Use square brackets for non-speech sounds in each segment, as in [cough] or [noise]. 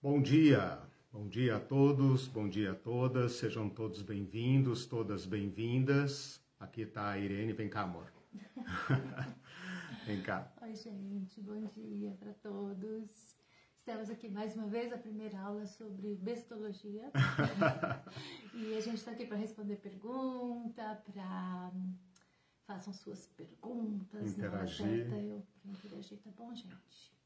Bom dia, bom dia a todos, bom dia a todas, sejam todos bem-vindos, todas bem-vindas. Aqui está a Irene, vem cá, amor. [laughs] vem cá. Oi, gente, bom dia para todos. Estamos aqui mais uma vez, a primeira aula sobre bestologia. [laughs] e a gente está aqui para responder pergunta, para façam suas perguntas. Interagir. Na hora certa, eu interagir, tá bom, gente?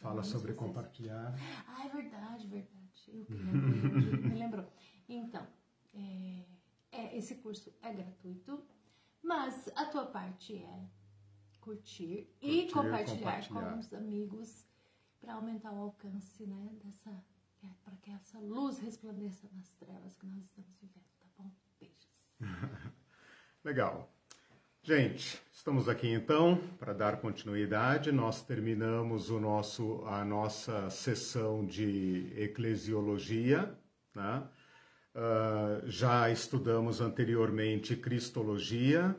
Fala sobre vocês. compartilhar. Ah, é verdade, verdade. Eu que me lembrou. Então, é, é, esse curso é gratuito, mas a tua parte é curtir, e Curtir, compartilhar, compartilhar. com os amigos para aumentar o alcance, né, dessa, é, para que essa luz resplandeça nas trevas que nós estamos vivendo, tá bom? Beijos. [laughs] Legal. Gente, estamos aqui então para dar continuidade. Nós terminamos o nosso, a nossa sessão de eclesiologia. Né? Ah, já estudamos anteriormente cristologia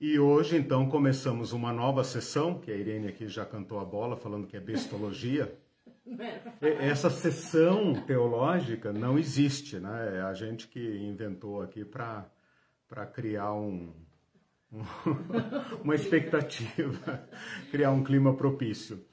e hoje então começamos uma nova sessão, que a Irene aqui já cantou a bola falando que é bestologia. [laughs] Essa sessão teológica não existe, né? É a gente que inventou aqui para criar um- [laughs] uma expectativa, [laughs] criar um clima propício.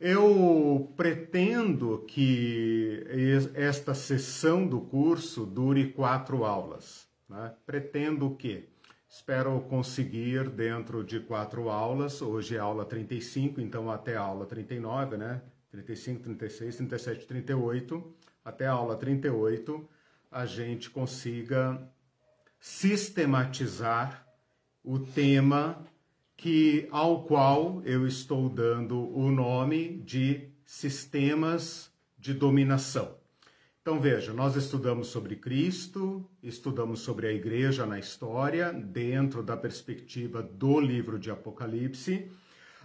Eu pretendo que es- esta sessão do curso dure quatro aulas. Né? Pretendo o quê? Espero conseguir dentro de quatro aulas, hoje é aula 35, então até a aula 39, né? 35, 36, 37, 38, até a aula 38, a gente consiga sistematizar o tema que ao qual eu estou dando o nome de sistemas de dominação. Então veja, nós estudamos sobre Cristo, estudamos sobre a igreja na história, dentro da perspectiva do livro de Apocalipse.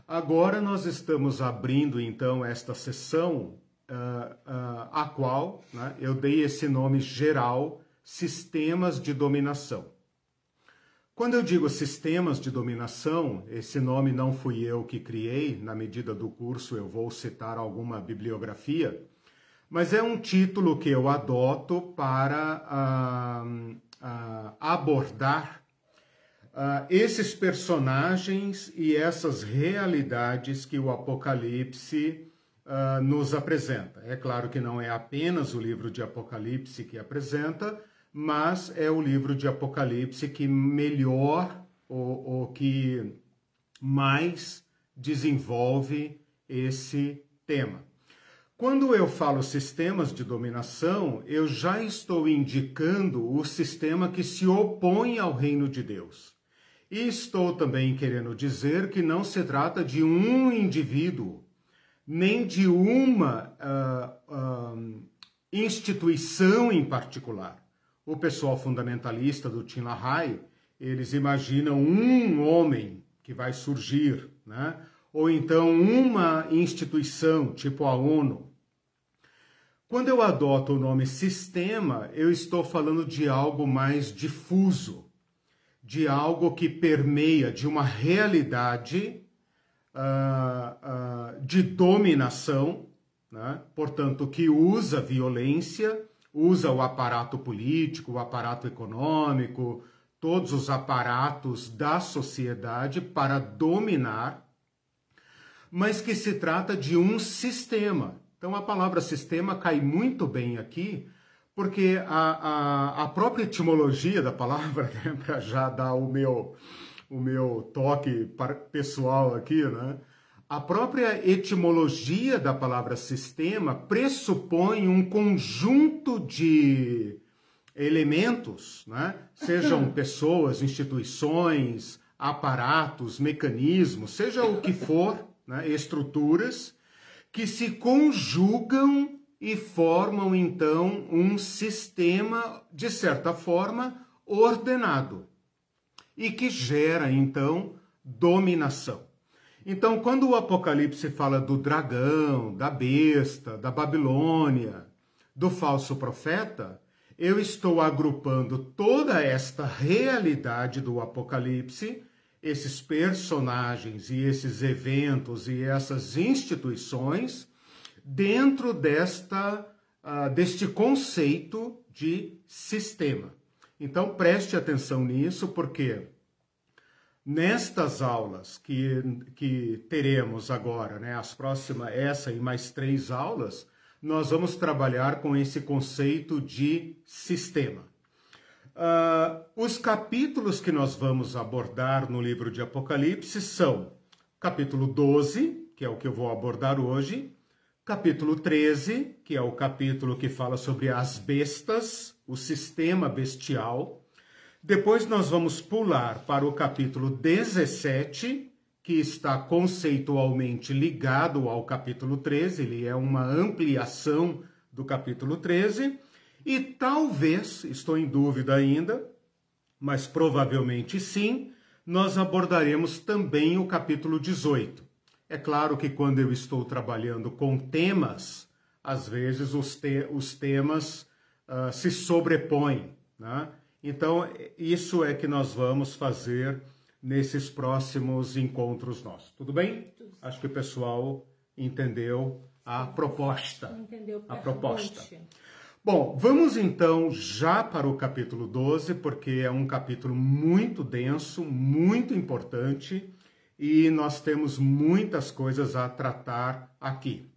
Agora nós estamos abrindo então esta sessão ah, ah, a qual né, eu dei esse nome geral, sistemas de dominação. Quando eu digo sistemas de dominação, esse nome não fui eu que criei, na medida do curso eu vou citar alguma bibliografia, mas é um título que eu adoto para ah, ah, abordar ah, esses personagens e essas realidades que o Apocalipse ah, nos apresenta. É claro que não é apenas o livro de Apocalipse que apresenta, mas é o livro de Apocalipse que melhor ou, ou que mais desenvolve esse tema. Quando eu falo sistemas de dominação, eu já estou indicando o sistema que se opõe ao reino de Deus. E estou também querendo dizer que não se trata de um indivíduo, nem de uma ah, ah, instituição em particular. O pessoal fundamentalista do Tim LaHaye, eles imaginam um homem que vai surgir, né? ou então uma instituição, tipo a ONU. Quando eu adoto o nome sistema, eu estou falando de algo mais difuso, de algo que permeia de uma realidade ah, ah, de dominação, né? portanto, que usa violência, usa o aparato político, o aparato econômico, todos os aparatos da sociedade para dominar, mas que se trata de um sistema. Então a palavra sistema cai muito bem aqui, porque a, a, a própria etimologia da palavra, [laughs] né, para já dar o meu, o meu toque pessoal aqui, né? A própria etimologia da palavra sistema pressupõe um conjunto de elementos, né? sejam [laughs] pessoas, instituições, aparatos, mecanismos, seja o que for, né? estruturas, que se conjugam e formam então um sistema, de certa forma, ordenado e que gera então dominação. Então, quando o Apocalipse fala do dragão, da besta, da Babilônia, do falso profeta, eu estou agrupando toda esta realidade do Apocalipse, esses personagens e esses eventos e essas instituições dentro desta, uh, deste conceito de sistema. Então preste atenção nisso, porque nestas aulas que, que teremos agora, né, as próximas, essa e mais três aulas, nós vamos trabalhar com esse conceito de sistema. Uh, os capítulos que nós vamos abordar no livro de Apocalipse são capítulo 12, que é o que eu vou abordar hoje, capítulo 13, que é o capítulo que fala sobre as bestas, o sistema bestial. Depois nós vamos pular para o capítulo 17, que está conceitualmente ligado ao capítulo 13, ele é uma ampliação do capítulo 13, e talvez, estou em dúvida ainda, mas provavelmente sim, nós abordaremos também o capítulo 18. É claro que quando eu estou trabalhando com temas, às vezes os, te os temas uh, se sobrepõem. Né? Então, isso é que nós vamos fazer nesses próximos encontros nossos. Tudo bem? Tudo. Acho que o pessoal entendeu a proposta. Entendeu a proposta. Bom, vamos então já para o capítulo 12, porque é um capítulo muito denso, muito importante e nós temos muitas coisas a tratar aqui.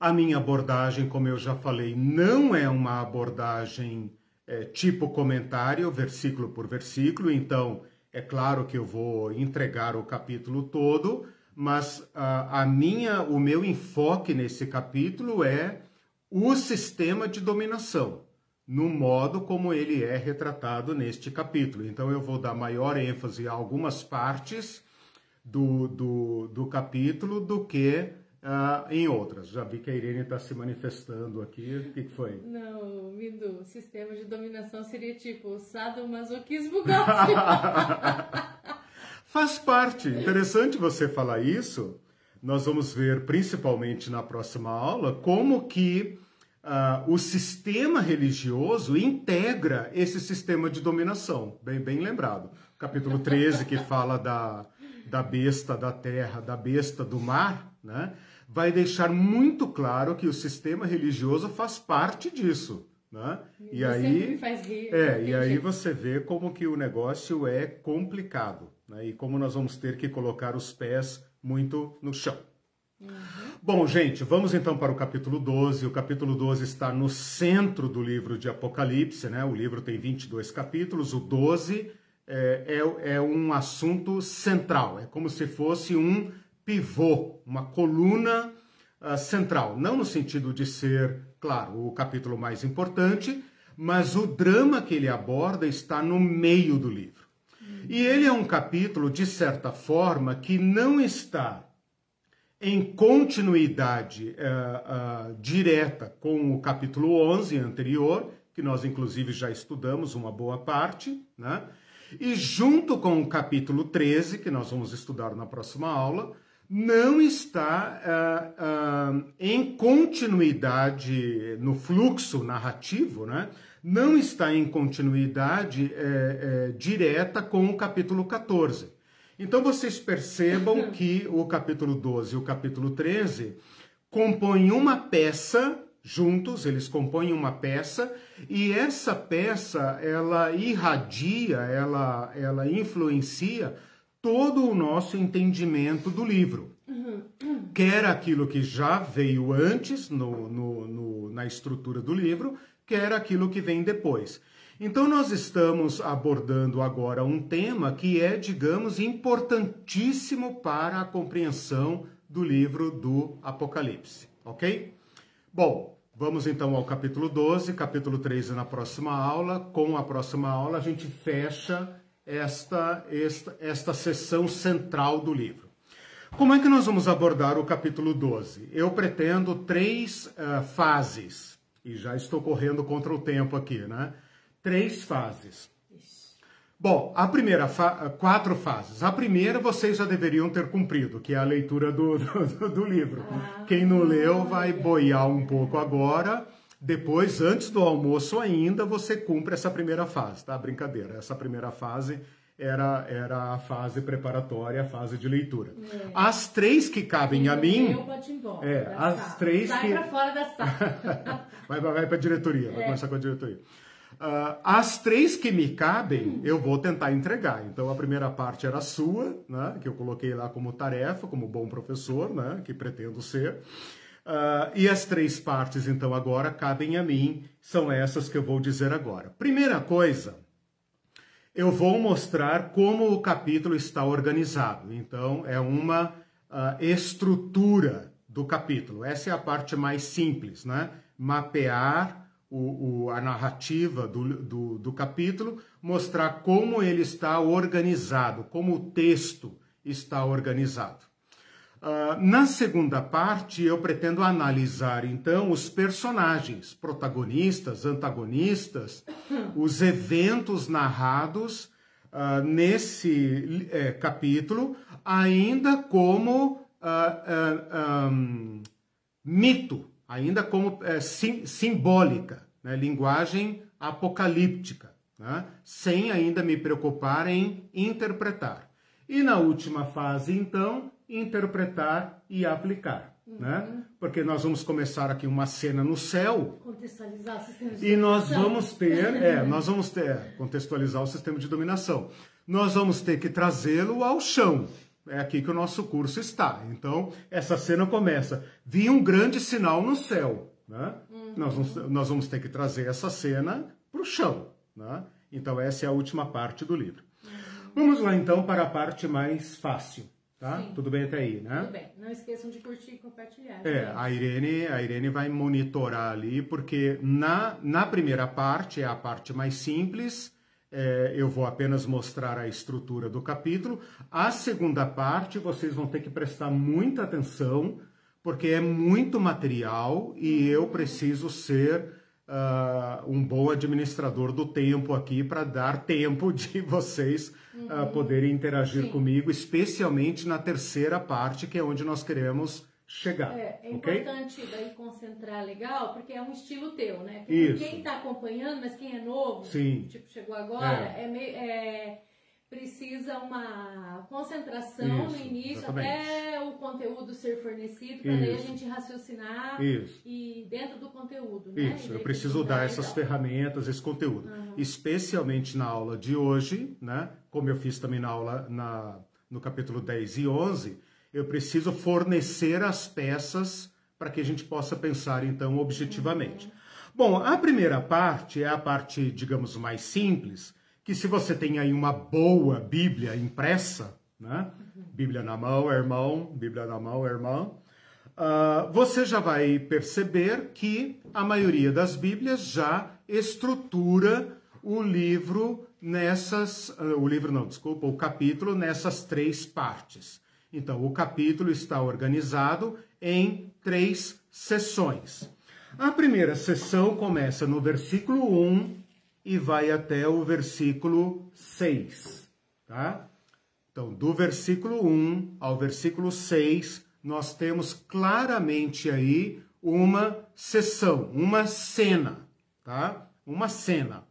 A minha abordagem, como eu já falei, não é uma abordagem é, tipo comentário, versículo por versículo, então é claro que eu vou entregar o capítulo todo, mas a, a minha, o meu enfoque nesse capítulo é o sistema de dominação, no modo como ele é retratado neste capítulo. Então eu vou dar maior ênfase a algumas partes do, do, do capítulo do que uh, em outras. Já vi que a Irene está se manifestando aqui. O que, que foi? Não, Mindu, o sistema de dominação seria tipo sadomasoquismo [laughs] Faz parte. Interessante você falar isso. Nós vamos ver, principalmente na próxima aula, como que uh, o sistema religioso integra esse sistema de dominação. Bem, bem lembrado. Capítulo 13, que fala da, da besta da terra, da besta do mar, né? Vai deixar muito claro que o sistema religioso faz parte disso. Né? E, e aí, rir, é, e aí você vê como que o negócio é complicado né? e como nós vamos ter que colocar os pés muito no chão. Uhum. Bom, gente, vamos então para o capítulo 12. O capítulo 12 está no centro do livro de Apocalipse, né? O livro tem 22 capítulos, o 12 é, é, é um assunto central, é como se fosse um pivô, uma coluna uh, central. Não no sentido de ser, claro, o capítulo mais importante, mas o drama que ele aborda está no meio do livro. E ele é um capítulo, de certa forma, que não está em continuidade uh, uh, direta com o capítulo 11 anterior, que nós inclusive já estudamos uma boa parte, né? E junto com o capítulo 13, que nós vamos estudar na próxima aula, não está uh, uh, em continuidade no fluxo narrativo, né? não está em continuidade é, é, direta com o capítulo 14. Então vocês percebam [laughs] que o capítulo 12 e o capítulo 13 compõem uma peça juntos, eles compõem uma peça e essa peça ela irradia, ela, ela influencia todo o nosso entendimento do livro. Quer aquilo que já veio antes no, no, no, na estrutura do livro, quer aquilo que vem depois. Então, nós estamos abordando agora um tema que é, digamos, importantíssimo para a compreensão do livro do Apocalipse, ok? Bom, vamos então ao capítulo 12, capítulo 13 na próxima aula. Com a próxima aula, a gente fecha esta, esta, esta sessão central do livro. Como é que nós vamos abordar o capítulo 12? Eu pretendo três uh, fases, e já estou correndo contra o tempo aqui, né? Três fases. Bom, a primeira, fa quatro fases. A primeira vocês já deveriam ter cumprido, que é a leitura do, [laughs] do, do livro. Ah, Quem não leu vai boiar um pouco agora depois, antes do almoço ainda, você cumpre essa primeira fase, tá? Brincadeira. Essa primeira fase era, era a fase preparatória, a fase de leitura. É. As três que cabem a mim. Eu ir embora. É, as sala. três Sai que. Sai pra fora da sala. [laughs] vai vai, vai para a diretoria, vai é. começar com a diretoria. Uh, as três que me cabem, hum. eu vou tentar entregar. Então, a primeira parte era sua, né, que eu coloquei lá como tarefa, como bom professor, né, que pretendo ser. Uh, e as três partes, então, agora cabem a mim, são essas que eu vou dizer agora. Primeira coisa, eu vou mostrar como o capítulo está organizado. Então, é uma uh, estrutura do capítulo. Essa é a parte mais simples, né? Mapear o, o, a narrativa do, do, do capítulo, mostrar como ele está organizado, como o texto está organizado. Uh, na segunda parte, eu pretendo analisar então os personagens, protagonistas, antagonistas, [coughs] os eventos narrados uh, nesse é, capítulo, ainda como uh, um, mito, ainda como é, sim, simbólica, né? linguagem apocalíptica, né? sem ainda me preocupar em interpretar. E na última fase, então, interpretar e aplicar. Uhum. Né? Porque nós vamos começar aqui uma cena no céu. Contextualizar o sistema de E nós vamos ter, é, [laughs] nós vamos ter, contextualizar o sistema de dominação. Nós vamos ter que trazê-lo ao chão. É aqui que o nosso curso está. Então, essa cena começa. Vi um grande sinal no céu. Né? Uhum. Nós, vamos, nós vamos ter que trazer essa cena para o chão. Né? Então, essa é a última parte do livro. Uhum. Vamos lá, então, para a parte mais fácil. Tá? Sim. Tudo bem até aí, né? Tudo bem. Não esqueçam de curtir e compartilhar. É, a Irene, a Irene vai monitorar ali, porque na, na primeira parte, é a parte mais simples, é, eu vou apenas mostrar a estrutura do capítulo. A segunda parte, vocês vão ter que prestar muita atenção, porque é muito material e eu preciso ser uh, um bom administrador do tempo aqui para dar tempo de [laughs] vocês uhum. uh, poderem interagir Sim. comigo, especialmente na terceira parte, que é onde nós queremos chegar. É, é okay? importante daí concentrar legal, porque é um estilo teu, né? Isso. Quem está acompanhando, mas quem é novo, Sim. tipo, chegou agora, é, é meio. É precisa uma concentração Isso, no início exatamente. até o conteúdo ser fornecido, para daí a gente raciocinar Isso. e dentro do conteúdo, né? Isso, eu preciso dar essas ferramentas, esse conteúdo. Uhum. Especialmente na aula de hoje, né? Como eu fiz também na aula na, no capítulo 10 e 11, eu preciso fornecer as peças para que a gente possa pensar então objetivamente. Uhum. Bom, a primeira parte é a parte, digamos, mais simples, que se você tem aí uma boa Bíblia impressa, né? Bíblia na mão, irmão, Bíblia na mão, irmão, uh, você já vai perceber que a maioria das Bíblias já estrutura o livro nessas, uh, o livro não, desculpa, o capítulo nessas três partes. Então, o capítulo está organizado em três sessões. A primeira sessão começa no versículo 1 e vai até o versículo 6, tá? Então, do versículo 1 ao versículo 6, nós temos claramente aí uma sessão, uma cena, tá? Uma cena.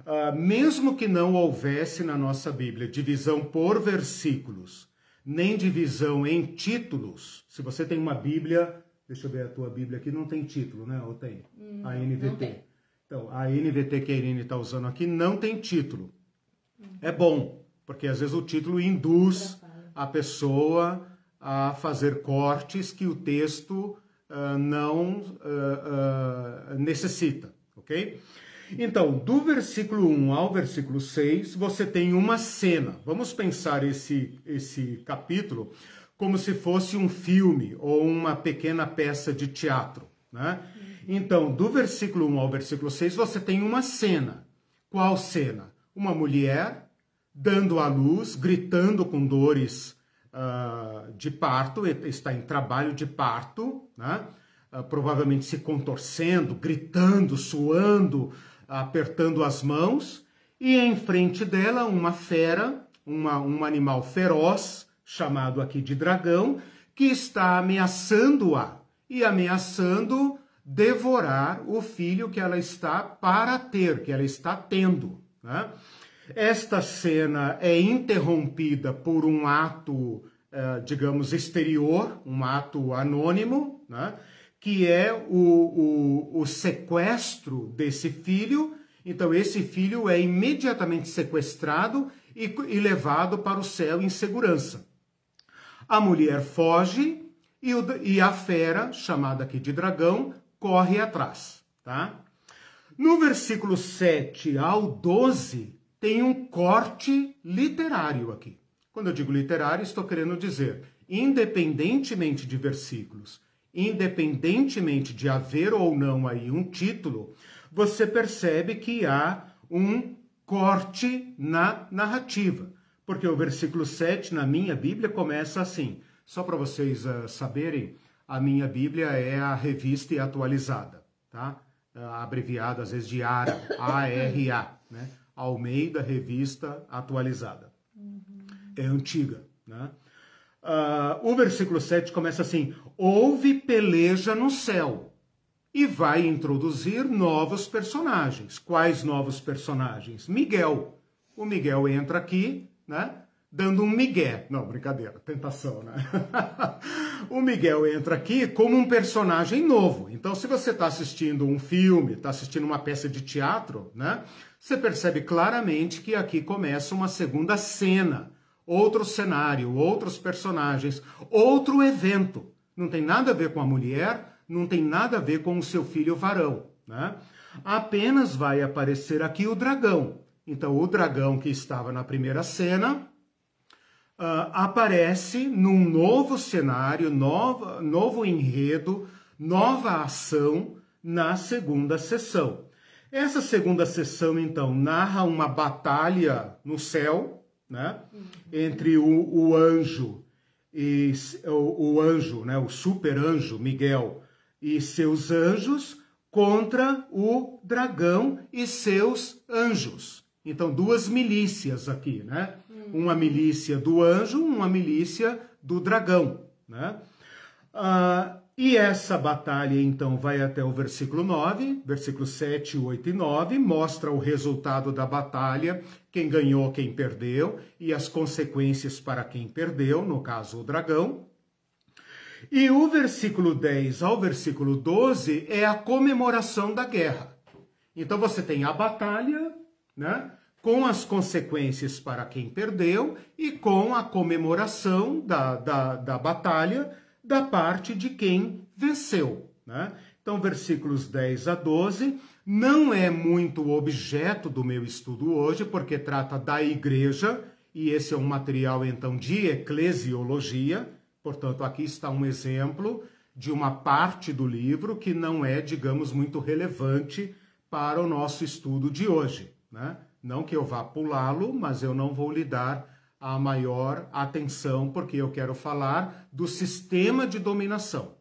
Uh, mesmo que não houvesse na nossa Bíblia divisão por versículos, nem divisão em títulos, se você tem uma Bíblia, deixa eu ver a tua Bíblia aqui, não tem título, né? Ou tem? Hum, a NVT. Não tem. Então, a NVT que a Irene está usando aqui não tem título. É bom, porque às vezes o título induz a pessoa a fazer cortes que o texto uh, não uh, uh, necessita, ok? Então, do versículo 1 ao versículo 6, você tem uma cena. Vamos pensar esse, esse capítulo como se fosse um filme ou uma pequena peça de teatro, né? Então, do versículo 1 ao versículo 6, você tem uma cena. Qual cena? Uma mulher dando à luz, gritando com dores uh, de parto, está em trabalho de parto, né? Uh, provavelmente se contorcendo, gritando, suando, apertando as mãos, e em frente dela uma fera, uma, um animal feroz, chamado aqui de dragão, que está ameaçando-a e ameaçando devorar o filho que ela está para ter, que ela está tendo. Né? Esta cena é interrompida por um ato, eh, digamos, exterior, um ato anônimo, né? que é o, o, o sequestro desse filho. Então, esse filho é imediatamente sequestrado e, e levado para o céu em segurança. A mulher foge e, o, e a fera, chamada aqui de dragão, corre atrás. Tá? No versículo 7 ao 12, tem um corte literário aqui. Quando eu digo literário, estou querendo dizer, independentemente de versículos, independentemente de haver ou não aí um título, você percebe que há um corte na narrativa. Porque o versículo 7 na minha Bíblia começa assim. Só para vocês uh, saberem, a minha Bíblia é a revista e atualizada, tá? Uh, abreviada às vezes de ARA, A-R-A, né? Almeida Revista Atualizada. Uhum. É antiga, né? Uh, o versículo 7 começa assim: Houve peleja no céu. E vai introduzir novos personagens. Quais novos personagens? Miguel. O Miguel entra aqui, né? Dando um migué. Não, brincadeira, tentação, né? [laughs] o Miguel entra aqui como um personagem novo. Então, se você está assistindo um filme, está assistindo uma peça de teatro, né? Você percebe claramente que aqui começa uma segunda cena, outro cenário, outros personagens, outro evento. Não tem nada a ver com a mulher, não tem nada a ver com o seu filho varão, né? Apenas vai aparecer aqui o dragão. Então, o dragão que estava na primeira cena uh, aparece num novo cenário, nova, novo enredo, nova ação na segunda sessão. Essa segunda sessão, então, narra uma batalha no céu, né? Entre o, o anjo e o, o, anjo, né? O super anjo Miguel e seus anjos contra o dragão e seus anjos. Então, duas milícias aqui, né? Uma milícia do anjo, uma milícia do dragão, né? Ah, e essa batalha, então, vai até o versículo 9, versículo 7, 8 e 9, mostra o resultado da batalha, quem ganhou, quem perdeu, e as consequências para quem perdeu, no caso, o dragão. E o versículo 10 ao versículo 12 é a comemoração da guerra. Então você tem a batalha, né? Com as consequências para quem perdeu e com a comemoração da, da, da batalha da parte de quem venceu. Né? Então, versículos 10 a 12 não é muito objeto do meu estudo hoje, porque trata da igreja, e esse é um material, então, de eclesiologia. Portanto, aqui está um exemplo de uma parte do livro que não é, digamos, muito relevante para o nosso estudo de hoje. Né? Não que eu vá pulá-lo, mas eu não vou lhe dar a maior atenção, porque eu quero falar do sistema de dominação.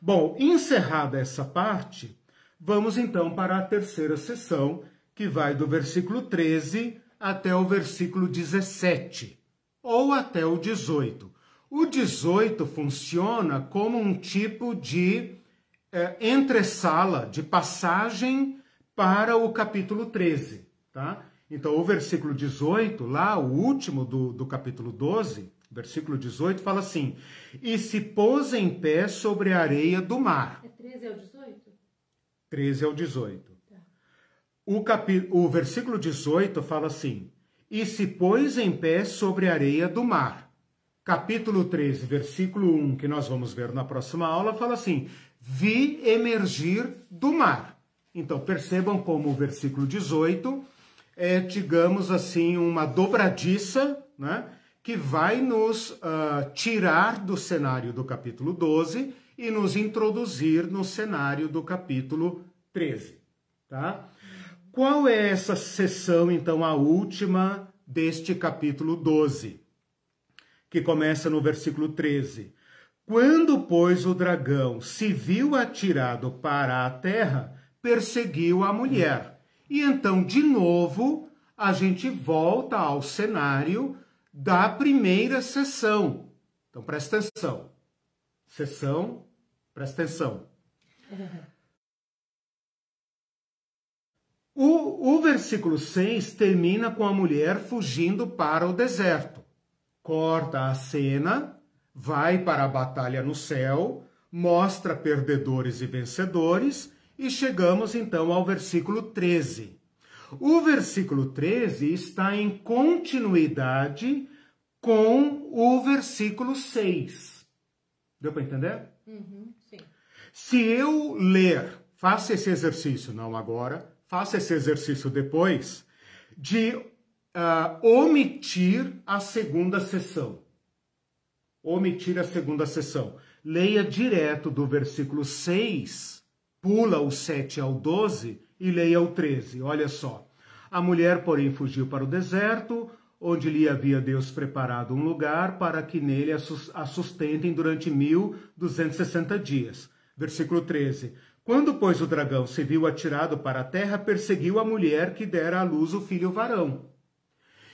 Bom, encerrada essa parte, vamos então para a terceira sessão, que vai do versículo 13 até o versículo 17, ou até o 18. O 18 funciona como um tipo de é, entre-sala, de passagem para o capítulo 13, tá? Então, o versículo 18, lá, o último do, do capítulo 12, versículo 18, fala assim: E se pôs em pé sobre a areia do mar. É 13 ao 18? 13 ao 18. Tá. O, capi... o versículo 18 fala assim: E se pôs em pé sobre a areia do mar. Capítulo 13, versículo 1, que nós vamos ver na próxima aula, fala assim: Vi emergir do mar. Então, percebam como o versículo 18 é, digamos assim, uma dobradiça, né? Que vai nos uh, tirar do cenário do capítulo 12 e nos introduzir no cenário do capítulo 13, tá? Qual é essa sessão, então, a última deste capítulo 12? Que começa no versículo 13. Quando, pois, o dragão se viu atirado para a terra, perseguiu a mulher e então, de novo, a gente volta ao cenário da primeira sessão. Então, presta atenção. Sessão, presta atenção. O, o versículo 6 termina com a mulher fugindo para o deserto. Corta a cena, vai para a batalha no céu, mostra perdedores e vencedores, e chegamos então ao versículo 13. O versículo 13 está em continuidade com o versículo 6. Deu para entender? Uhum, sim. Se eu ler, faça esse exercício, não agora, faça esse exercício depois, de uh, omitir a segunda sessão. Omitir a segunda sessão. Leia direto do versículo 6, pula o 7 ao 12 e leia o 13. Olha só. A mulher, porém, fugiu para o deserto, onde lhe havia Deus preparado um lugar para que nele a sustentem durante 1260 dias. Versículo 13. Quando, pois, o dragão se viu atirado para a terra, perseguiu a mulher que dera à luz o filho varão.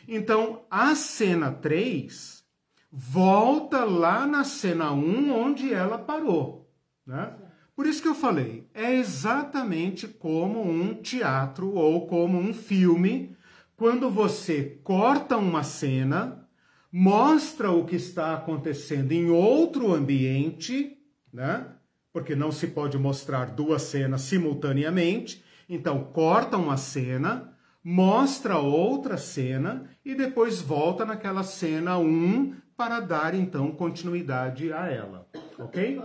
Então, a cena 3 volta lá na cena 1, onde ela parou. Né? Por isso que eu falei, é exatamente como um teatro ou como um filme, quando você corta uma cena, mostra o que está acontecendo em outro ambiente, né? porque não se pode mostrar duas cenas simultaneamente. Então, corta uma cena, mostra outra cena e depois volta naquela cena 1 um, para dar então continuidade a ela, ok?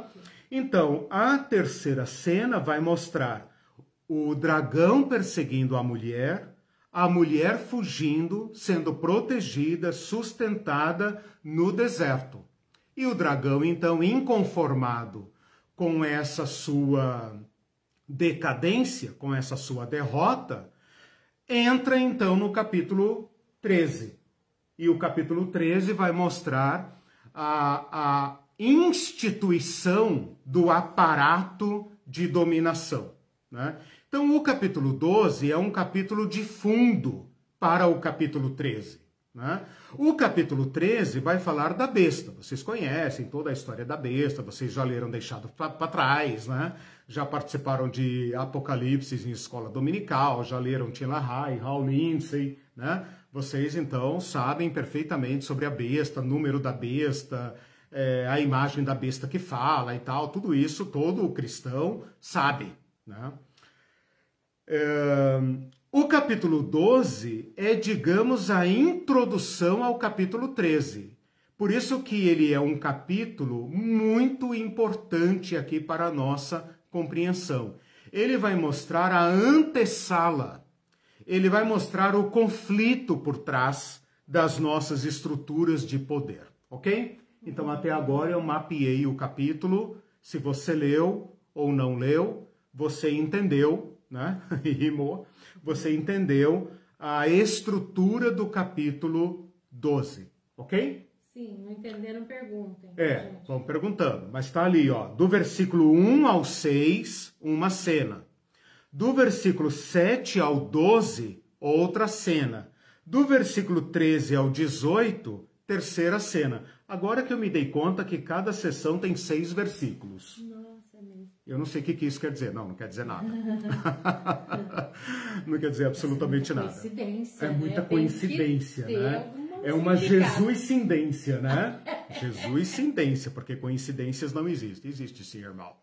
Então, a terceira cena vai mostrar o dragão perseguindo a mulher, a mulher fugindo, sendo protegida, sustentada no deserto. E o dragão, então, inconformado com essa sua decadência, com essa sua derrota, entra então no capítulo 13. E o capítulo 13 vai mostrar a, a instituição do aparato de dominação. Né? Então, o capítulo 12 é um capítulo de fundo para o capítulo 13. Né? O capítulo 13 vai falar da besta. Vocês conhecem toda a história da besta, vocês já leram Deixado para Trás, né? já participaram de Apocalipse em escola dominical, já leram Tina High, Hal Lindsay, né? Vocês então sabem perfeitamente sobre a besta, número da besta, é, a imagem da besta que fala e tal, tudo isso todo cristão sabe. Né? É, o capítulo 12 é, digamos, a introdução ao capítulo 13. Por isso que ele é um capítulo muito importante aqui para a nossa compreensão. Ele vai mostrar a antessala. Ele vai mostrar o conflito por trás das nossas estruturas de poder, ok? Então, até agora eu mapeei o capítulo. Se você leu ou não leu, você entendeu, né? [laughs] Rimou você entendeu a estrutura do capítulo 12, ok? Sim, não entenderam, perguntem. É, gente. vamos perguntando. Mas está ali, ó, do versículo 1 ao 6, uma cena. Do versículo 7 ao 12, outra cena. Do versículo 13 ao 18, terceira cena. Agora que eu me dei conta que cada sessão tem seis versículos. Não. Eu não sei o que, que isso quer dizer. Não, não quer dizer nada. [laughs] não quer dizer absolutamente nada. Coincidência, é muita né? coincidência, né? É uma Jesus-cindência, né? [laughs] Jesus-cindência, porque coincidências não existem. Existe sim, irmão.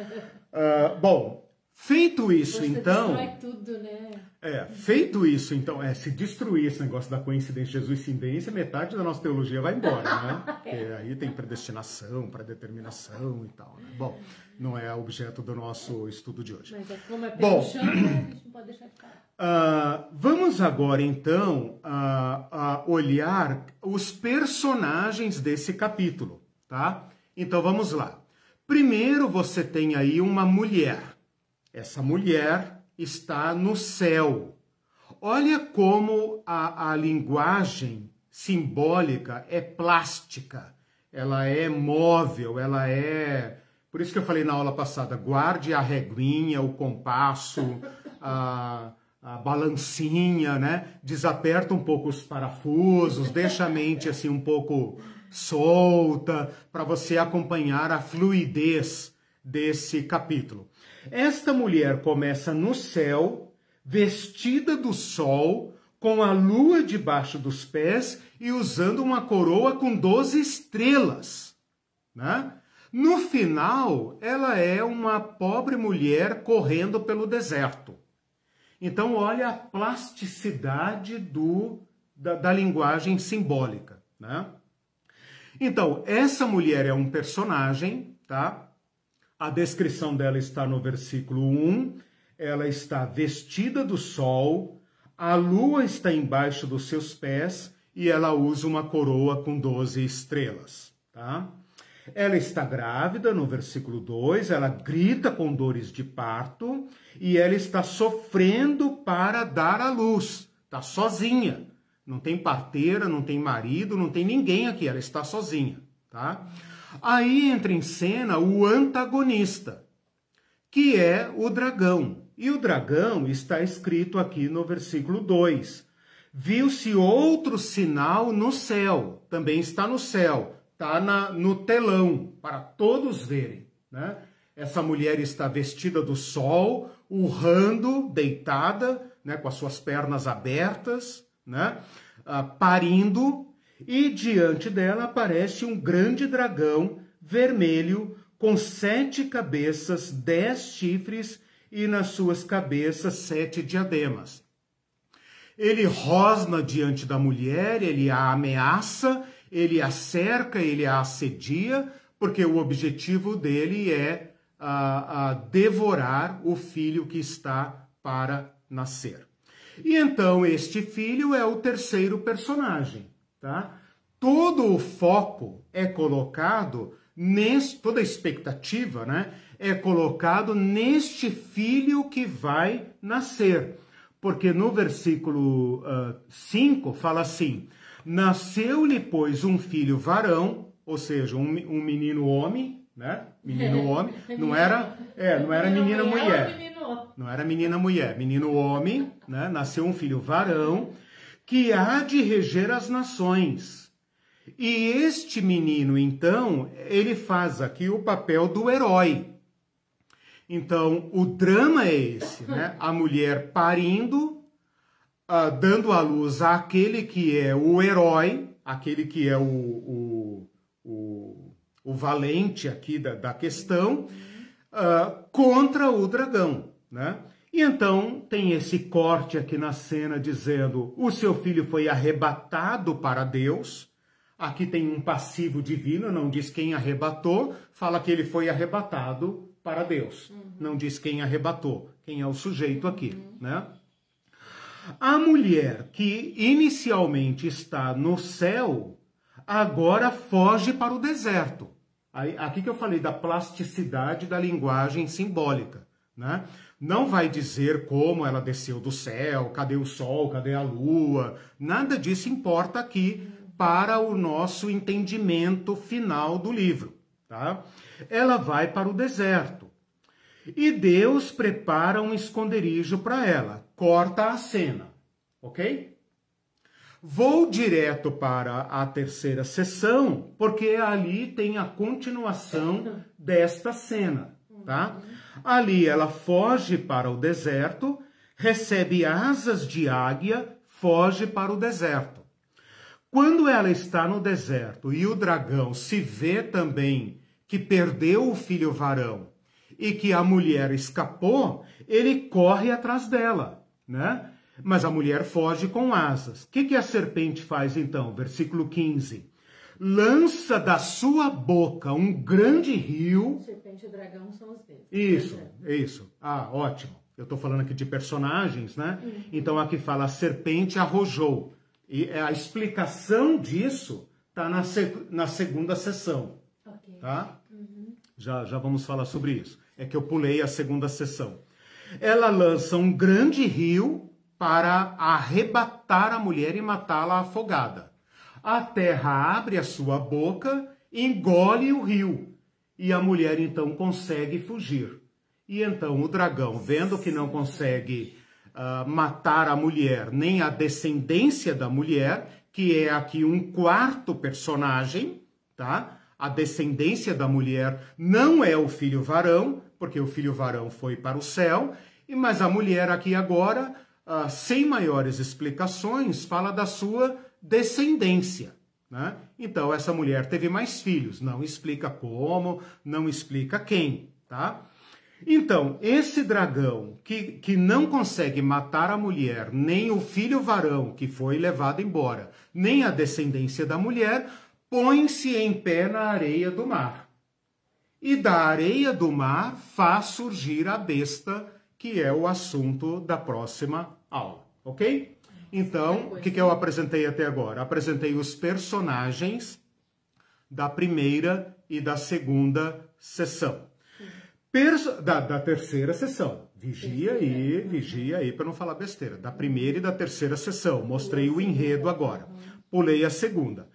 Uh, bom, Feito isso, Você então. tudo, né? É, feito isso, então, é, se destruir esse negócio da coincidência, Jesus-cindência, metade da nossa teologia vai embora, né? [laughs] Porque aí tem predestinação, predeterminação e tal, né? Bom, não é objeto do nosso estudo de hoje. Mas é como é pelo Bom, chão, né? a gente não pode deixar de falar. Uh, [clears throat] vamos agora, então, uh, uh, olhar os personagens desse capítulo, tá? Então vamos lá. Primeiro você tem aí uma mulher. Essa mulher está no céu. Olha como a, a linguagem simbólica é plástica, ela é móvel, ela é. Por isso que eu falei na aula passada: guarde a reguinha, o compasso, a, a balancinha, né? Desaperta um pouco os parafusos, deixa a mente assim um pouco solta, para você acompanhar a fluidez desse capítulo. Esta mulher começa no céu, vestida do sol, com a lua debaixo dos pés e usando uma coroa com 12 estrelas. Né? No final, ela é uma pobre mulher correndo pelo deserto. Então, olha a plasticidade do, da, da linguagem simbólica. Né? Então, essa mulher é um personagem, tá? A descrição dela está no versículo 1. Ela está vestida do sol, a lua está embaixo dos seus pés e ela usa uma coroa com 12 estrelas, tá? Ela está grávida, no versículo 2, ela grita com dores de parto e ela está sofrendo para dar à luz. Está sozinha. Não tem parteira, não tem marido, não tem ninguém aqui, ela está sozinha, tá? Aí entra em cena o antagonista, que é o dragão. E o dragão está escrito aqui no versículo 2. Viu-se outro sinal no céu, também está no céu, está no telão, para todos verem. Né? Essa mulher está vestida do sol, urrando, deitada, né, com as suas pernas abertas, né, uh, parindo, e diante dela aparece um grande dragão vermelho com sete cabeças, dez chifres e nas suas cabeças sete diademas. Ele rosna diante da mulher, ele a ameaça, ele a cerca, ele a assedia, porque o objetivo dele é a, a devorar o filho que está para nascer. E então este filho é o terceiro personagem, tá? Todo o foco é colocado nesse, toda a expectativa, né, é colocado neste filho que vai nascer. Porque no versículo 5 uh, fala assim: Nasceu-lhe, pois, um filho varão, ou seja, um, um menino homem, né? Menino é, homem, [laughs] não era, é, não era menina mulher. Não era menina mulher, menino homem, né? Nasceu um filho varão que há de reger as nações. E este menino, então, ele faz aqui o papel do herói. Então, o drama é esse, né? A mulher parindo, uh, dando à luz àquele que é o herói, aquele que é o, o, o, o valente aqui da, da questão, uh, contra o dragão, né? E então tem esse corte aqui na cena dizendo: o seu filho foi arrebatado para Deus. Aqui tem um passivo divino, não diz quem arrebatou, fala que ele foi arrebatado para Deus. Uhum. Não diz quem arrebatou, quem é o sujeito aqui, uhum. né? A mulher que inicialmente está no céu, agora foge para o deserto. Aí, aqui que eu falei da plasticidade da linguagem simbólica, né? Não vai dizer como ela desceu do céu, cadê o sol, cadê a lua, nada disso importa aqui para o nosso entendimento final do livro, tá? ela vai para o deserto. E Deus prepara um esconderijo para ela. Corta a cena, ok? Vou direto para a terceira sessão, porque ali tem a continuação desta cena, tá? Ali ela foge para o deserto, recebe asas de águia, foge para o deserto. Quando ela está no deserto e o dragão se vê também que perdeu o filho varão e que a mulher escapou, ele corre atrás dela, né? Mas a mulher foge com asas. O que, que a serpente faz então? Versículo 15. Lança da sua boca um grande rio. Serpente e dragão são os mesmos. Isso, isso. Ah, ótimo. Eu estou falando aqui de personagens, né? Uhum. Então aqui fala a serpente arrojou. E a explicação disso está na, na segunda sessão. Okay. Tá? Uhum. Já, já vamos falar sobre isso. É que eu pulei a segunda sessão. Ela lança um grande rio para arrebatar a mulher e matá-la afogada. A terra abre a sua boca, engole o rio, e a mulher então consegue fugir. E então o dragão, vendo que não consegue uh, matar a mulher, nem a descendência da mulher, que é aqui um quarto personagem, tá? a descendência da mulher não é o filho varão, porque o filho varão foi para o céu, mas a mulher aqui agora, uh, sem maiores explicações, fala da sua descendência. Né? Então essa mulher teve mais filhos, não explica como, não explica quem, tá? Então, esse dragão que, que não consegue matar a mulher, nem o filho varão que foi levado embora, nem a descendência da mulher, põe-se em pé na areia do mar. E da areia do mar faz surgir a besta, que é o assunto da próxima aula, ok? Então, o que, que eu apresentei até agora? Apresentei os personagens da primeira e da segunda sessão. Perso da, da, terceira sessão. Vigia aí, vigia aí para não falar besteira. Da primeira e da terceira sessão. Mostrei o enredo agora. Pulei a segunda.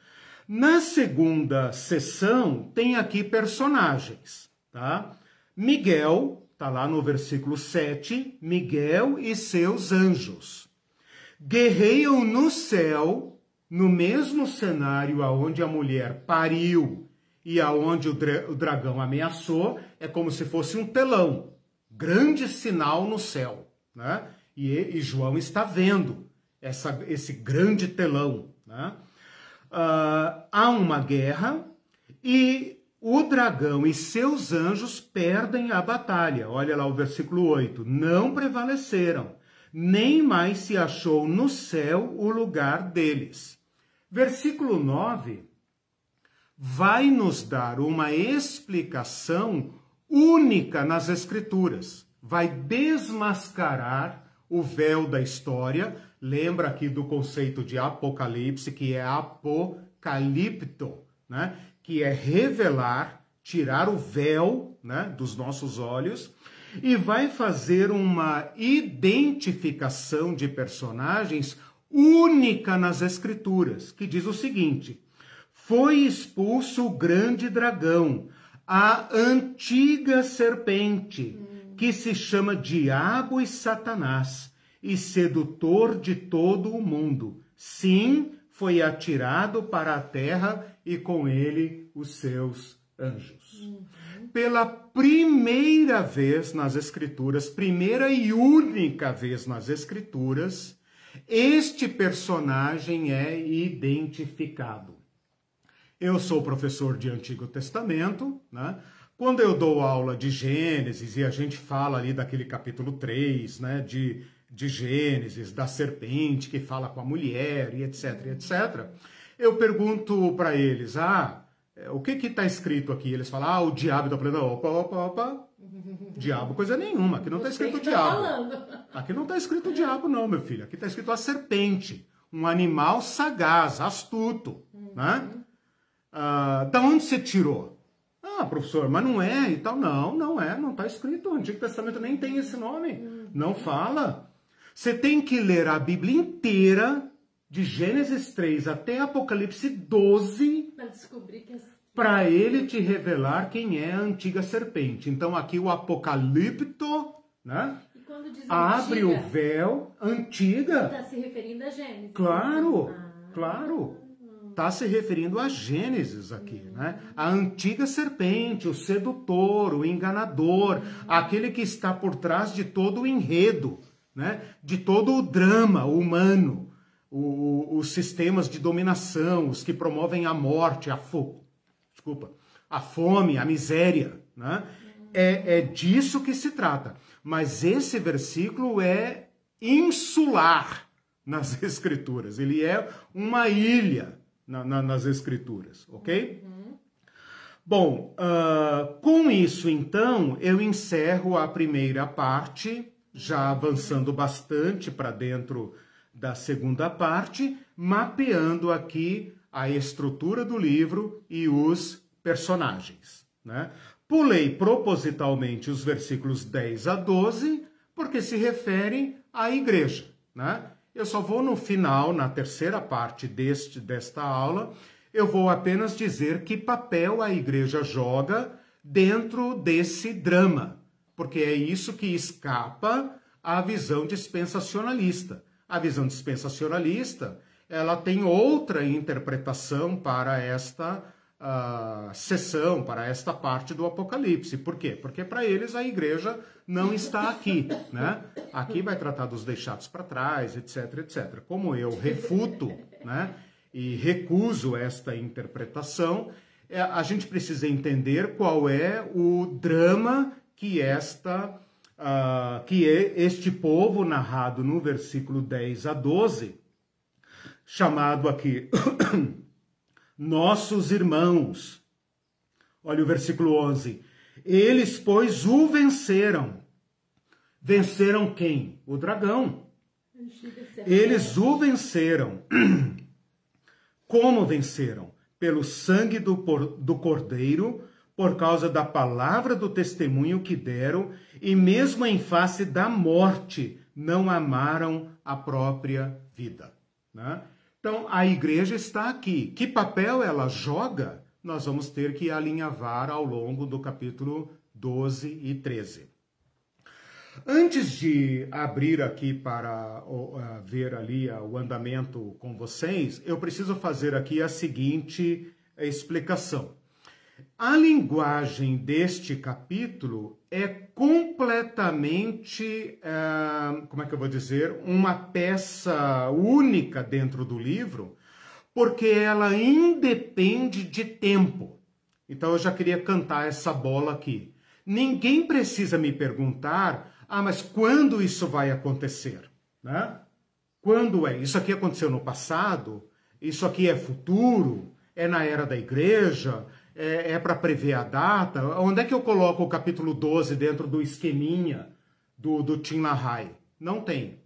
Na segunda sessão tem aqui personagens, tá? Miguel, tá lá no versículo 7, Miguel e seus anjos guerreiam no céu, no mesmo cenário aonde a mulher pariu e aonde o, dra o dragão ameaçou, é como se fosse um telão, grande sinal no céu, né? E, e João está vendo essa, esse grande telão, né? Uh, há uma guerra e o dragão e seus anjos perdem a batalha. Olha lá o versículo 8. Não prevaleceram nem mais se achou no céu o lugar deles. Versículo 9 vai nos dar uma explicação única nas Escrituras. Vai desmascarar o véu da história. Lembra aqui do conceito de Apocalipse, que é apocalipto, né? que é revelar, tirar o véu né? dos nossos olhos e vai fazer uma identificação de personagens única nas Escrituras, que diz o seguinte: Foi expulso o grande dragão, a antiga serpente, que se chama Diabo e Satanás, e sedutor de todo o mundo. Sim, foi atirado para a terra e com ele os seus anjos. Pela primeira vez nas Escrituras, primeira e única vez nas Escrituras, este personagem é identificado. Eu sou professor de Antigo Testamento, né? Quando eu dou aula de Gênesis e a gente fala ali daquele capítulo 3, né, de, de Gênesis, da serpente que fala com a mulher e etc, etc, eu pergunto para eles: "Ah, o que que está escrito aqui? Eles falam, ah, o diabo da plena. Opa, opa, opa. [laughs] Diabo, coisa nenhuma. Aqui não está escrito tá diabo. Falando. Aqui não está escrito diabo, não, meu filho. Aqui está escrito a serpente. Um animal sagaz, astuto. Uhum. Né? Ah, da onde você tirou? Ah, professor, mas não é e tal. Não, não é, não está escrito. O Antigo Testamento nem tem esse nome. Uhum. Não fala. Você tem que ler a Bíblia inteira de Gênesis 3 até Apocalipse 12 para ele te revelar quem é a antiga serpente. Então aqui o Apocalipto, né? Abre antiga, o véu, antiga. Está se referindo a Gênesis. Claro, ah. claro. Está se referindo a Gênesis aqui, né? A antiga serpente, o sedutor, o enganador, aquele que está por trás de todo o enredo, né? De todo o drama humano o, os sistemas de dominação, os que promovem a morte, a, fo, desculpa, a fome, a miséria. Né? É, é disso que se trata. Mas esse versículo é insular nas [laughs] Escrituras. Ele é uma ilha na, na, nas Escrituras, ok? Uhum. Bom, uh, com isso, então, eu encerro a primeira parte, já avançando bastante para dentro da segunda parte, mapeando aqui a estrutura do livro e os personagens. Né? Pulei propositalmente os versículos 10 a 12, porque se referem à igreja. Né? Eu só vou no final, na terceira parte deste, desta aula, eu vou apenas dizer que papel a igreja joga dentro desse drama, porque é isso que escapa à visão dispensacionalista. A visão dispensacionalista, ela tem outra interpretação para esta uh, sessão, para esta parte do Apocalipse. Por quê? Porque para eles a igreja não está aqui, né? Aqui vai tratar dos deixados para trás, etc, etc. Como eu refuto, né? E recuso esta interpretação, é, a gente precisa entender qual é o drama que esta uh, que é este povo narrado no versículo 10 a 12, chamado aqui [coughs] nossos irmãos. Olha o versículo 11. Eles, pois, o venceram. Venceram quem? O dragão. Eles o venceram. [coughs] Como venceram? Pelo sangue do, do cordeiro, por causa da palavra do testemunho que deram, e mesmo em face da morte, não amaram a própria vida. Né? Então, a igreja está aqui. Que papel ela joga? Nós vamos ter que alinhavar ao longo do capítulo 12 e 13. Antes de abrir aqui para ver ali o andamento com vocês, eu preciso fazer aqui a seguinte explicação. A linguagem deste capítulo é completamente, uh, como é que eu vou dizer, uma peça única dentro do livro, porque ela independe de tempo. Então eu já queria cantar essa bola aqui. Ninguém precisa me perguntar, ah, mas quando isso vai acontecer? Né? Quando é? Isso aqui aconteceu no passado? Isso aqui é futuro? É na era da igreja? É, é para prever a data? Onde é que eu coloco o capítulo 12 dentro do esqueminha do, do Tim LaHaye? Não tem.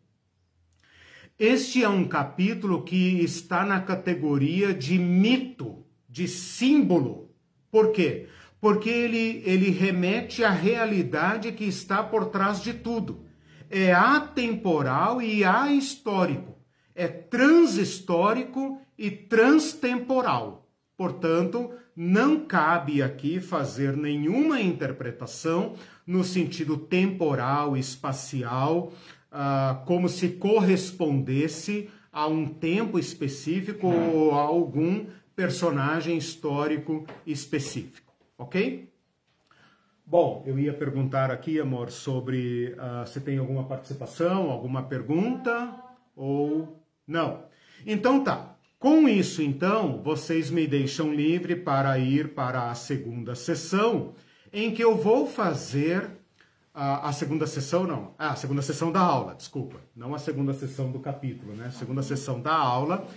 Este é um capítulo que está na categoria de mito, de símbolo. Por quê? Porque ele, ele remete à realidade que está por trás de tudo. É atemporal e ahistórico. É transhistórico e transtemporal. Portanto, não cabe aqui fazer nenhuma interpretação no sentido temporal, espacial, uh, como se correspondesse a um tempo específico ou a algum personagem histórico específico, ok? Bom, eu ia perguntar aqui, amor, sobre uh, se tem alguma participação, alguma pergunta ou não. Então tá. Com isso, então, vocês me deixam livre para ir para a segunda sessão, em que eu vou fazer a, a segunda sessão, não, ah, a segunda sessão da aula, desculpa, não a segunda sessão do capítulo, né? A segunda sessão da aula,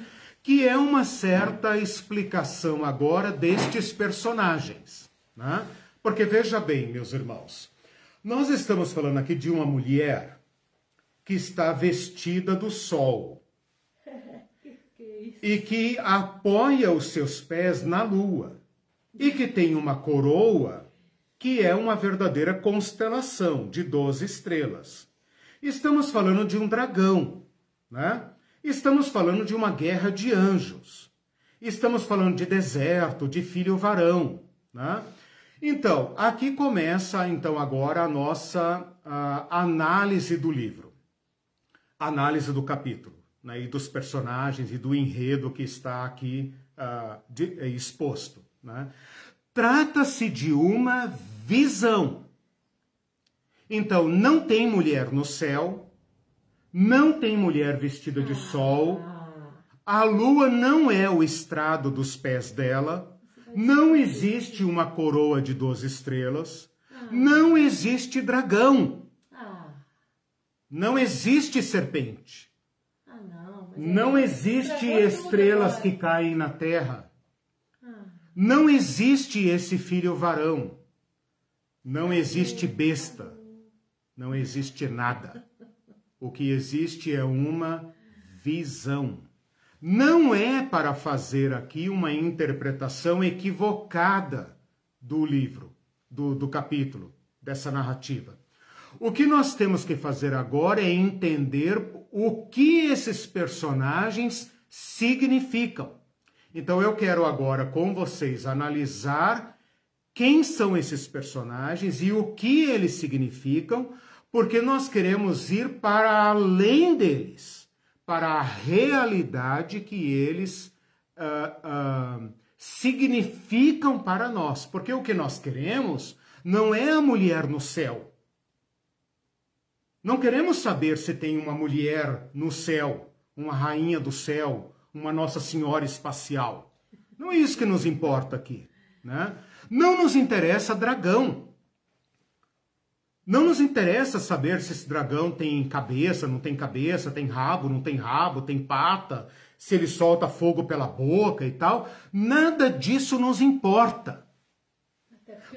que é uma certa explicação agora destes personagens, né? Porque veja bem, meus irmãos, nós estamos falando aqui de uma mulher que está vestida do sol e que apoia os seus pés na lua, e que tem uma coroa que é uma verdadeira constelação de 12 estrelas. Estamos falando de um dragão, né? Estamos falando de uma guerra de anjos. Estamos falando de deserto, de filho varão, né? Então, aqui começa então agora a nossa a análise do livro, análise do capítulo né, e dos personagens e do enredo que está aqui uh, de, é, exposto. Né? Trata-se de uma visão. Então, não tem mulher no céu, não tem mulher vestida de sol, a lua não é o estrado dos pés dela, não existe uma coroa de doze estrelas, não existe dragão, não existe serpente. Não existe estrelas que caem na terra. Ah. Não existe esse filho varão. Não existe besta. Não existe nada. O que existe é uma visão. Não é para fazer aqui uma interpretação equivocada do livro, do, do capítulo, dessa narrativa. O que nós temos que fazer agora é entender o que esses personagens significam. Então eu quero agora com vocês analisar quem são esses personagens e o que eles significam, porque nós queremos ir para além deles, para a realidade que eles uh, uh, significam para nós, porque o que nós queremos não é a mulher no céu. Não queremos saber se tem uma mulher no céu, uma rainha do céu, uma Nossa Senhora espacial. Não é isso que nos importa aqui. Né? Não nos interessa dragão. Não nos interessa saber se esse dragão tem cabeça, não tem cabeça, tem rabo, não tem rabo, tem pata, se ele solta fogo pela boca e tal. Nada disso nos importa.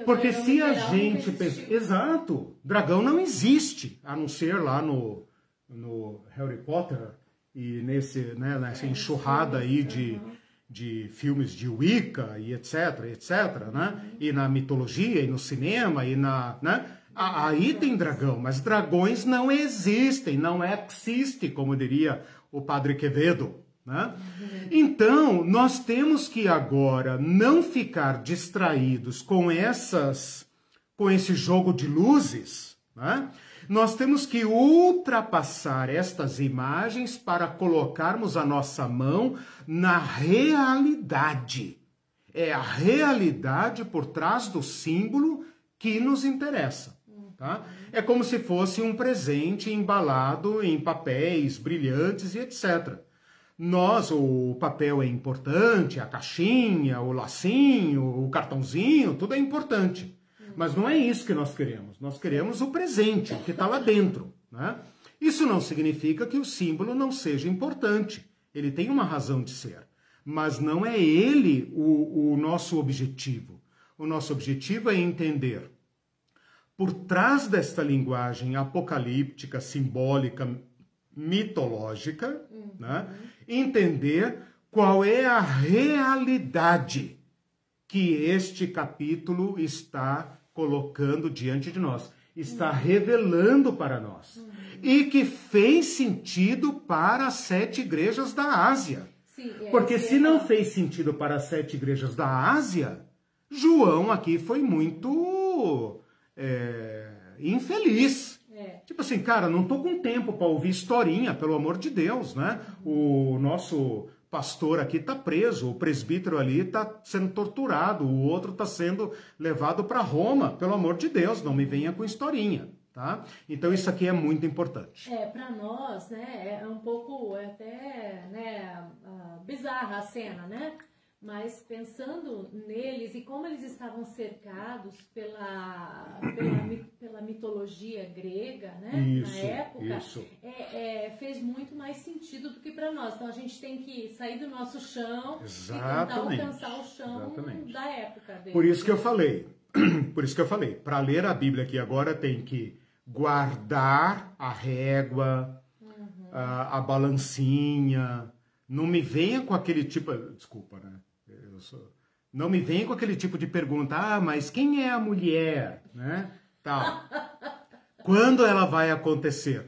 Porque se a gente pensa. Exato, dragão não existe, a não ser lá no, no Harry Potter e nesse, né, nessa é, enxurrada aí de, de filmes de Wicca e etc, etc, né? E na mitologia, e no cinema, e na. Né? Aí tem dragão, mas dragões não existem, não existe, como diria o padre Quevedo. Né? Então, nós temos que agora não ficar distraídos com essas, com esse jogo de luzes, né? Nós temos que ultrapassar estas imagens para colocarmos a nossa mão na realidade. É a realidade por trás do símbolo que nos interessa. Tá? É como se fosse um presente embalado em papéis brilhantes e etc. Nós, o papel é importante, a caixinha, o lacinho, o cartãozinho, tudo é importante. Mas não é isso que nós queremos. Nós queremos o presente, o que está lá dentro. Né? Isso não significa que o símbolo não seja importante. Ele tem uma razão de ser. Mas não é ele o, o nosso objetivo. O nosso objetivo é entender por trás desta linguagem apocalíptica, simbólica, mitológica, uhum. né? Entender qual é a realidade que este capítulo está colocando diante de nós, está uhum. revelando para nós. Uhum. E que fez sentido para as sete igrejas da Ásia. Sim, é, Porque se é... não fez sentido para as sete igrejas da Ásia, João aqui foi muito é, infeliz. Tipo assim, cara, não tô com tempo para ouvir historinha, pelo amor de Deus, né? O nosso pastor aqui tá preso, o presbítero ali tá sendo torturado, o outro tá sendo levado para Roma, pelo amor de Deus, não me venha com historinha. Tá? Então isso aqui é muito importante. É, para nós, né, é um pouco é até né, bizarra a cena, né? Mas pensando neles e como eles estavam cercados pela, pela, pela mitologia grega, né, isso, na época, isso. É, é, fez muito mais sentido do que para nós. Então a gente tem que sair do nosso chão Exatamente. e tentar alcançar o chão Exatamente. da época. Deles. [clears throat] Por isso que eu falei, por isso que eu falei, para ler a Bíblia aqui agora tem que guardar a régua, uhum. a, a balancinha. Não me venha com aquele tipo, desculpa, né? Não me vem com aquele tipo de pergunta, ah, mas quem é a mulher, né? Tal. [laughs] Quando ela vai acontecer?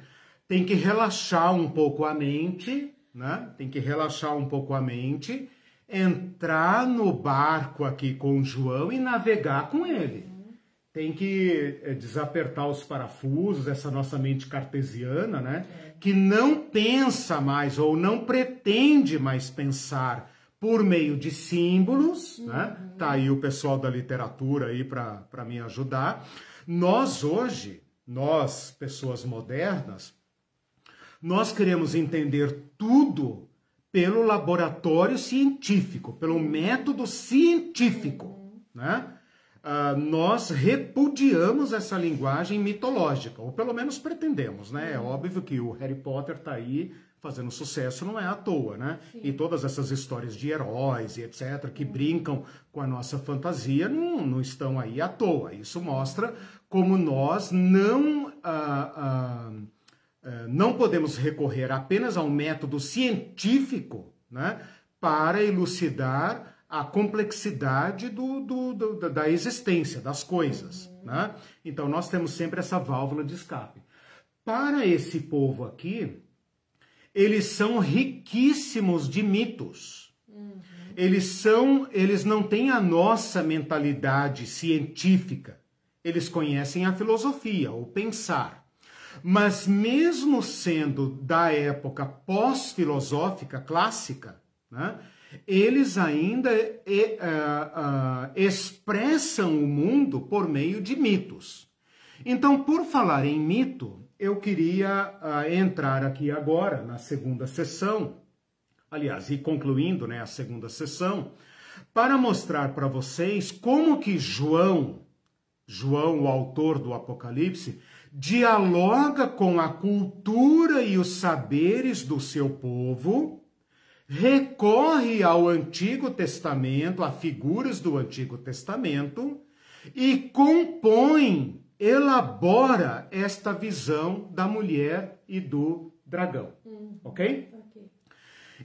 Tem que relaxar um pouco a mente, né? Tem que relaxar um pouco a mente, entrar no barco aqui com o João e navegar com ele. Tem que eh, desapertar os parafusos, essa nossa mente cartesiana, né? Que não pensa mais ou não pretende mais pensar por meio de símbolos, uhum. né? Tá aí o pessoal da literatura aí para me ajudar. Nós hoje, nós, pessoas modernas, nós queremos entender tudo pelo laboratório científico, pelo método científico, uhum. né? Uh, nós repudiamos essa linguagem mitológica, ou pelo menos pretendemos, né? É óbvio que o Harry Potter tá aí fazendo sucesso não é à toa, né? Sim. E todas essas histórias de heróis e etc., que brincam com a nossa fantasia, não, não estão aí à toa. Isso mostra como nós não, ah, ah, ah, não podemos recorrer apenas ao método científico né, para elucidar a complexidade do, do, do, da existência, das coisas. Uhum. Né? Então, nós temos sempre essa válvula de escape. Para esse povo aqui, eles são riquíssimos de mitos. Eles são, eles não têm a nossa mentalidade científica. Eles conhecem a filosofia, o pensar. Mas mesmo sendo da época pós-filosófica clássica, né, eles ainda uh, uh, expressam o mundo por meio de mitos. Então, por falar em mito, eu queria uh, entrar aqui agora na segunda sessão, aliás, e concluindo né, a segunda sessão, para mostrar para vocês como que João, João, o autor do Apocalipse, dialoga com a cultura e os saberes do seu povo, recorre ao Antigo Testamento, a figuras do Antigo Testamento, e compõe, elabora esta visão da mulher e do dragão. Uhum. Ok?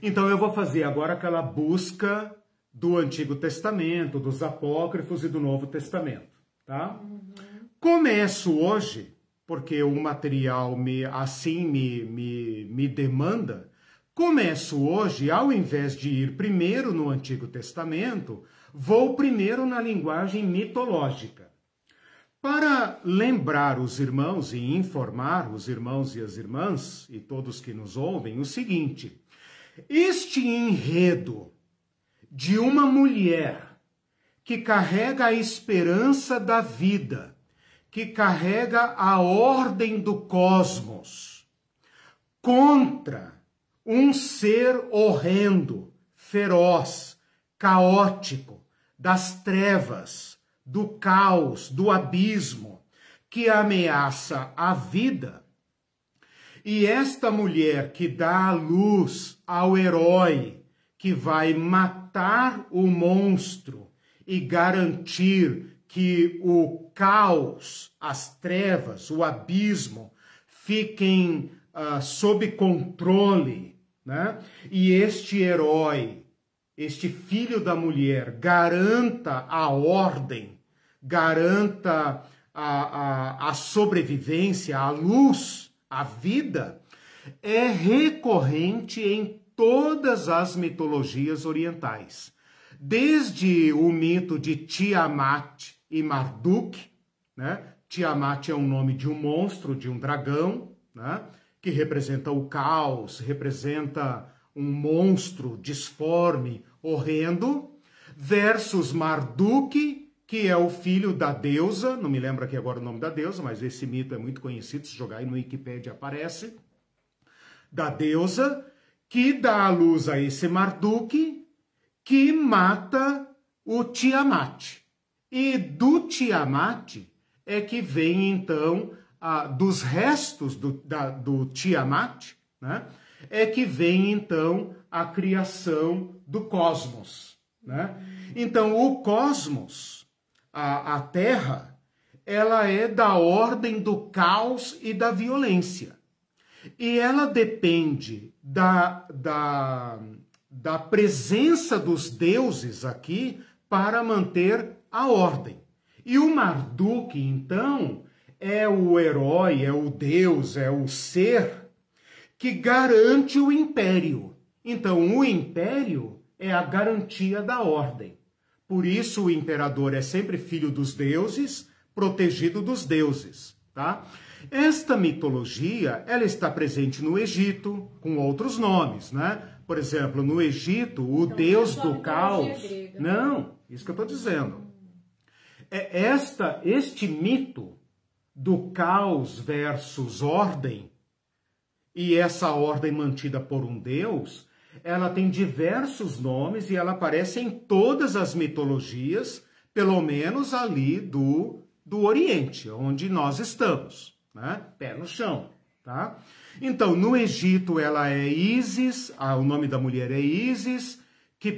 Então eu vou fazer agora aquela busca do Antigo Testamento, dos Apócrifos e do Novo Testamento, tá? Uhum. Começo hoje porque o material me, assim me, me, me demanda, começo hoje, ao invés de ir primeiro no Antigo Testamento, vou primeiro na linguagem mitológica. Para lembrar os irmãos e informar os irmãos e as irmãs e todos que nos ouvem o seguinte: este enredo de uma mulher que carrega a esperança da vida que carrega a ordem do cosmos contra um ser horrendo, feroz, caótico, das trevas, do caos, do abismo, que ameaça a vida. E esta mulher que dá a luz ao herói que vai matar o monstro e garantir que o caos, as trevas, o abismo fiquem uh, sob controle, né? E este herói, este filho da mulher, garanta a ordem, garanta a, a, a sobrevivência, a luz, a vida, é recorrente em todas as mitologias orientais. Desde o mito de Tiamat, e Marduk, né? Tiamat é o nome de um monstro, de um dragão, né? que representa o caos, representa um monstro disforme, horrendo, versus Marduk, que é o filho da deusa, não me lembro aqui agora o nome da deusa, mas esse mito é muito conhecido, se jogar aí no Wikipedia aparece, da deusa, que dá a luz a esse Marduk, que mata o Tiamat. E do Tiamat é que vem então, a, dos restos do, da, do Tiamat, né, é que vem então a criação do cosmos. Né? Então, o cosmos, a, a Terra, ela é da ordem do caos e da violência. E ela depende da, da, da presença dos deuses aqui para manter a ordem. E o Marduk, então, é o herói, é o deus, é o ser que garante o império. Então, o império é a garantia da ordem. Por isso, o imperador é sempre filho dos deuses, protegido dos deuses, tá? Esta mitologia, ela está presente no Egito com outros nomes, né? Por exemplo, no Egito, o então, deus do caos. Grega. Não, isso que eu estou dizendo. É esta, este mito do caos versus ordem, e essa ordem mantida por um Deus, ela tem diversos nomes e ela aparece em todas as mitologias, pelo menos ali do, do Oriente, onde nós estamos, né? Pé no chão, tá? Então, no Egito ela é Isis, ah, o nome da mulher é Isis, que,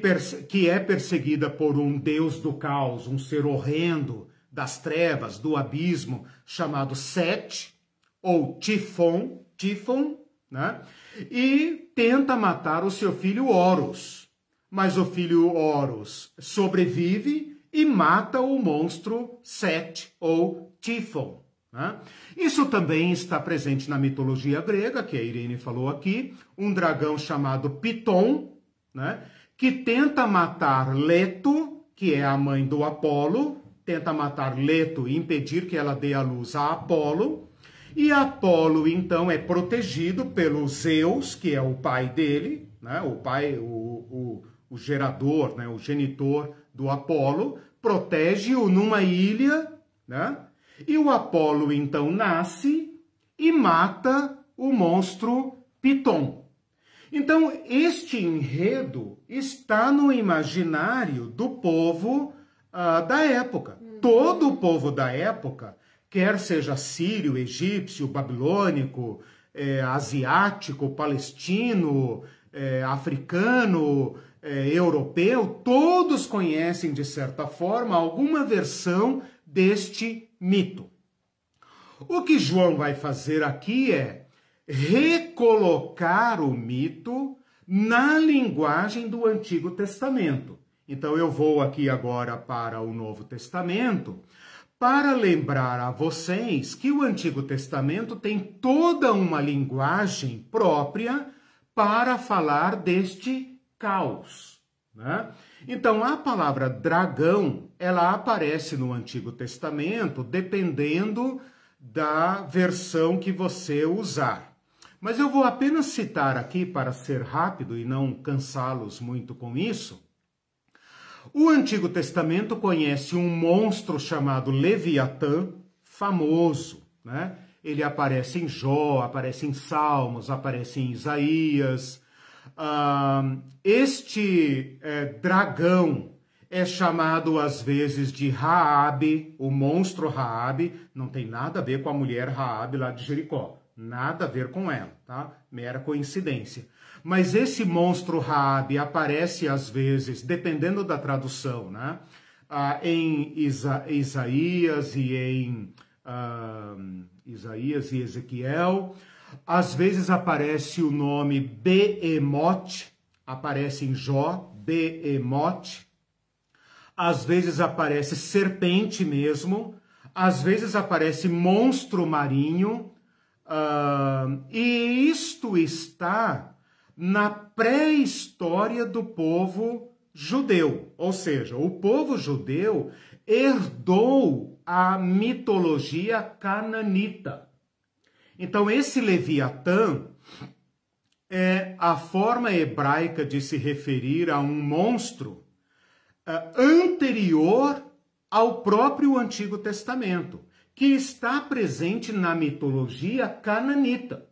que é perseguida por um deus do caos, um ser horrendo das trevas, do abismo, chamado Set, ou Tifon, Tifon, né? E tenta matar o seu filho Horus. Mas o filho Horus sobrevive e mata o monstro Set, ou Tifon. Né? Isso também está presente na mitologia grega, que a Irene falou aqui, um dragão chamado Piton, né? que tenta matar Leto, que é a mãe do Apolo, tenta matar Leto e impedir que ela dê a luz a Apolo. E Apolo, então, é protegido pelo Zeus, que é o pai dele, né? o pai, o, o, o gerador, né, o genitor do Apolo, protege-o numa ilha, né? E o Apolo então nasce e mata o monstro Piton. Então, este enredo está no imaginário do povo uh, da época. Todo o povo da época, quer seja sírio, egípcio, babilônico, é, asiático, palestino, é, africano, é, europeu, todos conhecem, de certa forma, alguma versão deste mito. O que João vai fazer aqui é recolocar o mito na linguagem do Antigo Testamento. Então eu vou aqui agora para o Novo Testamento para lembrar a vocês que o Antigo Testamento tem toda uma linguagem própria para falar deste caos. Né? Então, a palavra dragão, ela aparece no Antigo Testamento dependendo da versão que você usar. Mas eu vou apenas citar aqui, para ser rápido e não cansá-los muito com isso. O Antigo Testamento conhece um monstro chamado Leviatã, famoso, né? Ele aparece em Jó, aparece em Salmos, aparece em Isaías. Uh, este é, dragão é chamado às vezes de Raabe, o monstro Raabe, não tem nada a ver com a mulher Raabe lá de Jericó, nada a ver com ela, tá? Mera coincidência. Mas esse monstro Raabe aparece às vezes, dependendo da tradução, né? Ah, em Isa Isaías e em ah, Isaías e Ezequiel. Às vezes aparece o nome Beemote, aparece em Jó, Beemote. Às vezes aparece serpente mesmo. Às vezes aparece monstro marinho. Uh, e isto está na pré-história do povo judeu. Ou seja, o povo judeu herdou a mitologia cananita. Então, esse Leviatã é a forma hebraica de se referir a um monstro uh, anterior ao próprio Antigo Testamento, que está presente na mitologia cananita.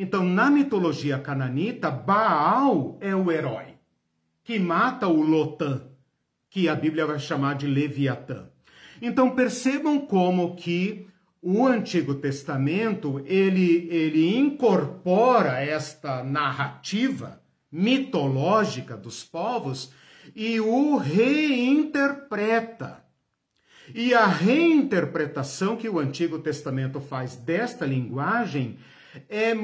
Então, na mitologia cananita, Baal é o herói que mata o Lotã, que a Bíblia vai chamar de Leviatã. Então, percebam como que o Antigo Testamento ele, ele incorpora esta narrativa mitológica dos povos e o reinterpreta. E a reinterpretação que o Antigo Testamento faz desta linguagem é,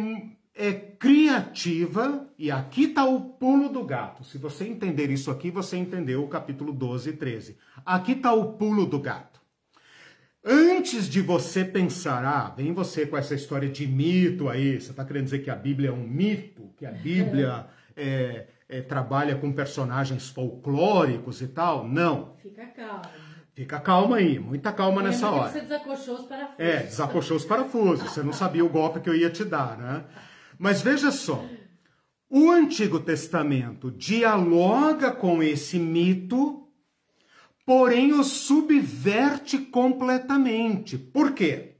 é criativa, e aqui está o pulo do gato. Se você entender isso aqui, você entendeu o capítulo 12 e 13. Aqui está o pulo do gato. Antes de você pensar, ah, vem você com essa história de mito aí, você está querendo dizer que a Bíblia é um mito, que a [laughs] Bíblia é, é, trabalha com personagens folclóricos e tal? Não. Fica calma. Fica calma aí, muita calma é, nessa hora. Você desacochou os parafusos. É, desacochou os parafusos. Você não sabia o golpe que eu ia te dar, né? Mas veja só, o Antigo Testamento dialoga com esse mito porém o subverte completamente. Por quê?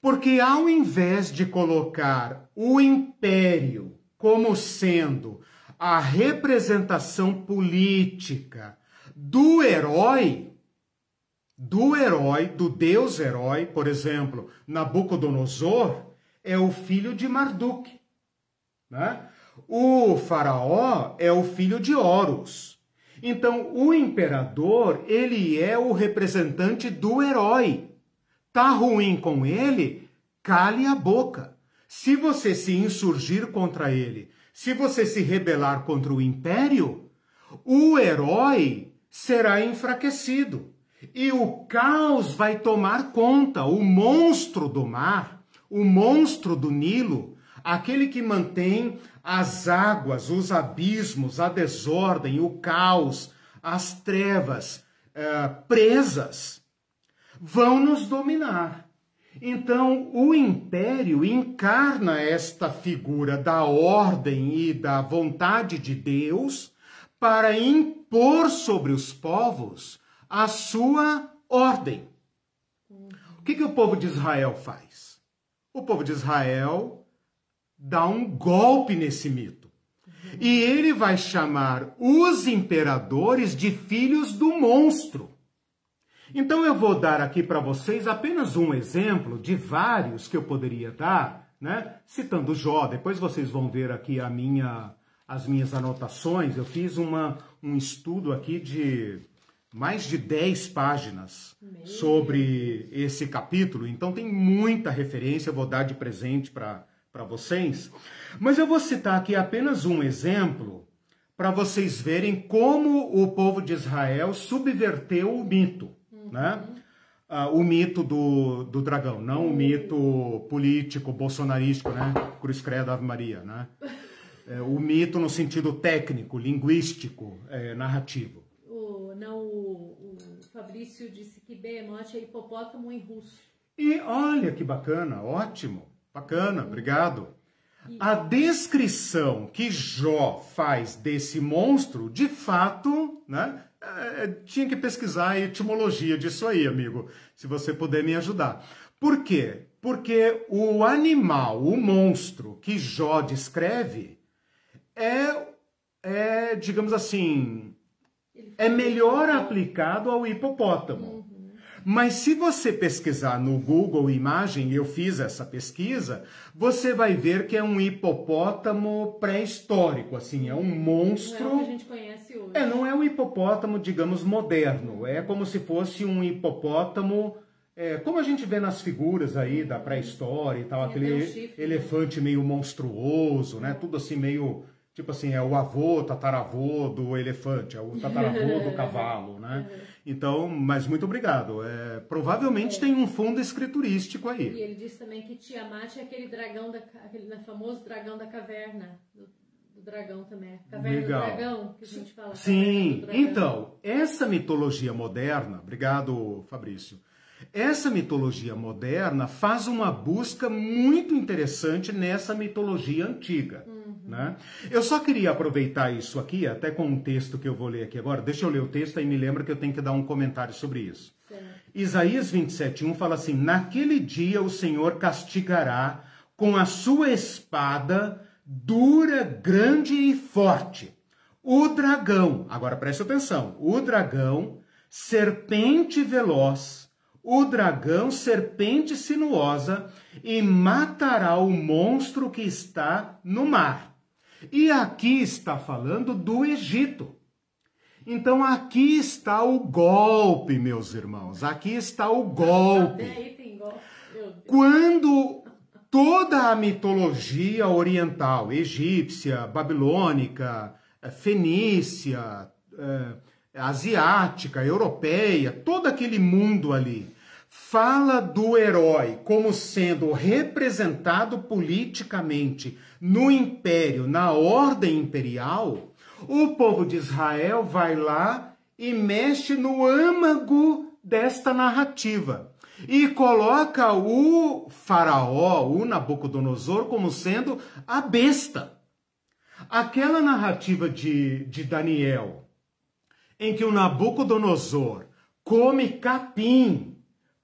Porque ao invés de colocar o império como sendo a representação política do herói, do herói, do deus herói, por exemplo, Nabucodonosor é o filho de Marduk. Né? O faraó é o filho de Horus. Então, o imperador, ele é o representante do herói. Tá ruim com ele? Cale a boca. Se você se insurgir contra ele, se você se rebelar contra o império, o herói será enfraquecido e o caos vai tomar conta. O monstro do mar, o monstro do Nilo, aquele que mantém as águas, os abismos, a desordem, o caos, as trevas é, presas, vão nos dominar. Então, o império encarna esta figura da ordem e da vontade de Deus para impor sobre os povos a sua ordem. O que, que o povo de Israel faz? O povo de Israel dá um golpe nesse mito. E ele vai chamar os imperadores de filhos do monstro. Então eu vou dar aqui para vocês apenas um exemplo de vários que eu poderia dar, né? Citando Jó, depois vocês vão ver aqui a minha, as minhas anotações. Eu fiz uma, um estudo aqui de mais de 10 páginas Meu sobre esse capítulo, então tem muita referência, eu vou dar de presente para vocês. Mas eu vou citar aqui apenas um exemplo para vocês verem como o povo de Israel subverteu o mito, uhum. né? Ah, o mito do, do dragão, não o mito político, bolsonarístico, né? Cruz Credo Ave Maria, né? [laughs] É, o mito no sentido técnico, linguístico, é, narrativo. Fabrício disse que Behemoth é hipopótamo em russo. E olha que bacana, ótimo, bacana, obrigado. A descrição que Jó faz desse monstro, de fato, né? É, tinha que pesquisar a etimologia disso aí, amigo, se você puder me ajudar. Por quê? Porque o animal, o monstro que Jó descreve é, é digamos assim, é melhor aplicado ao hipopótamo. Mas se você pesquisar no Google Imagem, eu fiz essa pesquisa, você vai ver que é um hipopótamo pré-histórico, assim, é um monstro. Não é o que a gente conhece hoje. É, não é um hipopótamo, digamos, moderno. É como se fosse um hipopótamo. É, como a gente vê nas figuras aí da pré-história e tal, Tem aquele um chifre, né? elefante né? meio monstruoso, né? Tudo assim meio Tipo assim, é o avô, tataravô do elefante, é o tataravô do [laughs] cavalo, né? Então, mas muito obrigado. É, provavelmente é. tem um fundo escriturístico aí. E ele disse também que Tiamat é aquele dragão, da, aquele né, famoso dragão da caverna. Do, do dragão também. Caverna Legal. do dragão, que a gente fala. Sim, então, essa mitologia moderna, obrigado Fabrício, essa mitologia moderna faz uma busca muito interessante nessa mitologia antiga. Hum. Né? Eu só queria aproveitar isso aqui, até com um texto que eu vou ler aqui agora. Deixa eu ler o texto e me lembra que eu tenho que dar um comentário sobre isso. Sim. Isaías 27,1 fala assim: Naquele dia o Senhor castigará com a sua espada dura, grande e forte o dragão. Agora preste atenção: o dragão, serpente veloz, o dragão, serpente sinuosa, e matará o monstro que está no mar. E aqui está falando do Egito. Então aqui está o golpe, meus irmãos. Aqui está o golpe. Quando toda a mitologia oriental, egípcia, babilônica, eh, fenícia, eh, asiática, europeia, todo aquele mundo ali, fala do herói como sendo representado politicamente no império, na ordem imperial, o povo de Israel vai lá e mexe no âmago desta narrativa e coloca o faraó, o Nabucodonosor, como sendo a besta. Aquela narrativa de, de Daniel, em que o Nabucodonosor come capim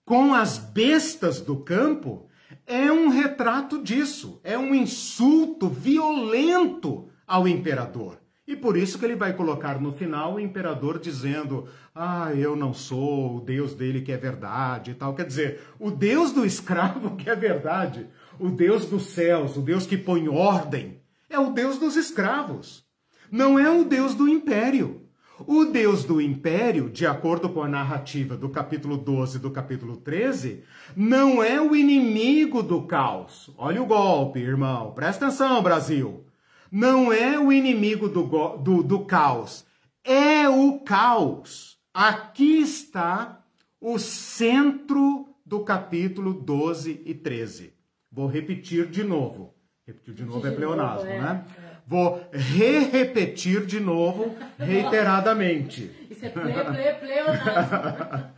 com as bestas do campo, é um retrato disso, é um insulto violento ao imperador. E por isso que ele vai colocar no final o imperador dizendo: Ah, eu não sou o Deus dele que é verdade e tal. Quer dizer, o Deus do escravo [laughs] que é verdade, o Deus dos céus, o Deus que põe ordem, é o Deus dos escravos. Não é o Deus do império. O Deus do império, de acordo com a narrativa do capítulo 12 e do capítulo 13, não é o inimigo do caos. Olha o golpe, irmão. Presta atenção, Brasil. Não é o inimigo do, do, do caos. É o caos. Aqui está o centro do capítulo 12 e 13. Vou repetir de novo. Repetir de novo é pleonasmo, é, né? Vou re-repetir de novo, reiteradamente. Isso é ple, ple, pleonasmo.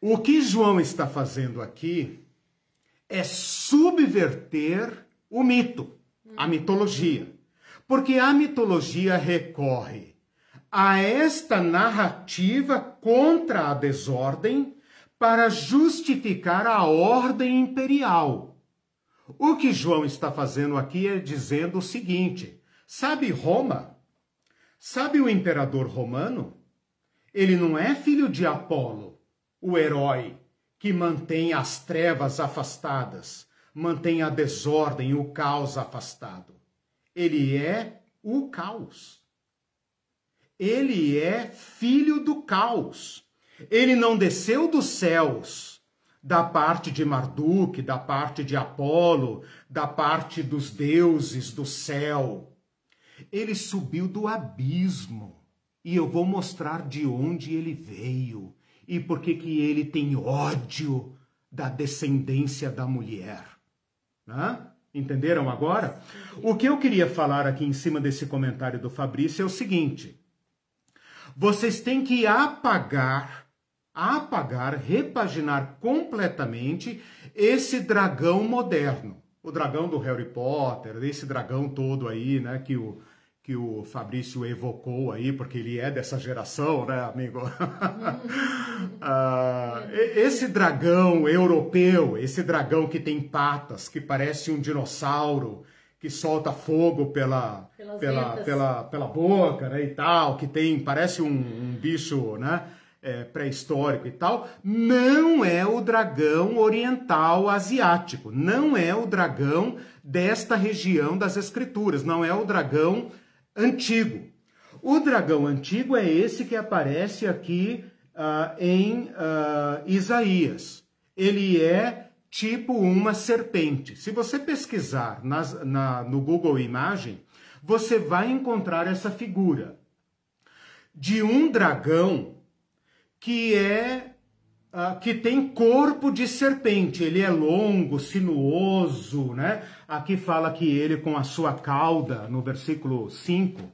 o que João está fazendo aqui é subverter o mito, a mitologia. Porque a mitologia recorre a esta narrativa contra a desordem para justificar a ordem imperial. O que João está fazendo aqui é dizendo o seguinte: sabe Roma? Sabe o imperador romano? Ele não é filho de Apolo, o herói que mantém as trevas afastadas, mantém a desordem, o caos afastado. Ele é o caos. Ele é filho do caos. Ele não desceu dos céus da parte de Marduk, da parte de Apolo, da parte dos deuses do céu. Ele subiu do abismo. E eu vou mostrar de onde ele veio e por que que ele tem ódio da descendência da mulher. Né? Entenderam agora? O que eu queria falar aqui em cima desse comentário do Fabrício é o seguinte: vocês têm que apagar, apagar, repaginar completamente esse dragão moderno. O dragão do Harry Potter, esse dragão todo aí, né, que o, que o Fabrício evocou aí, porque ele é dessa geração, né, amigo? [laughs] ah, esse dragão europeu, esse dragão que tem patas, que parece um dinossauro, que solta fogo pela, pela, pela, pela boca né, e tal, que tem, parece um, um bicho né, é, pré-histórico e tal, não é o dragão oriental asiático, não é o dragão desta região das escrituras, não é o dragão antigo. O dragão antigo é esse que aparece aqui uh, em uh, Isaías. Ele é tipo uma serpente. Se você pesquisar nas, na, no Google Imagem, você vai encontrar essa figura de um dragão que é uh, que tem corpo de serpente. Ele é longo, sinuoso, né? Aqui fala que ele com a sua cauda, no versículo 5, uh,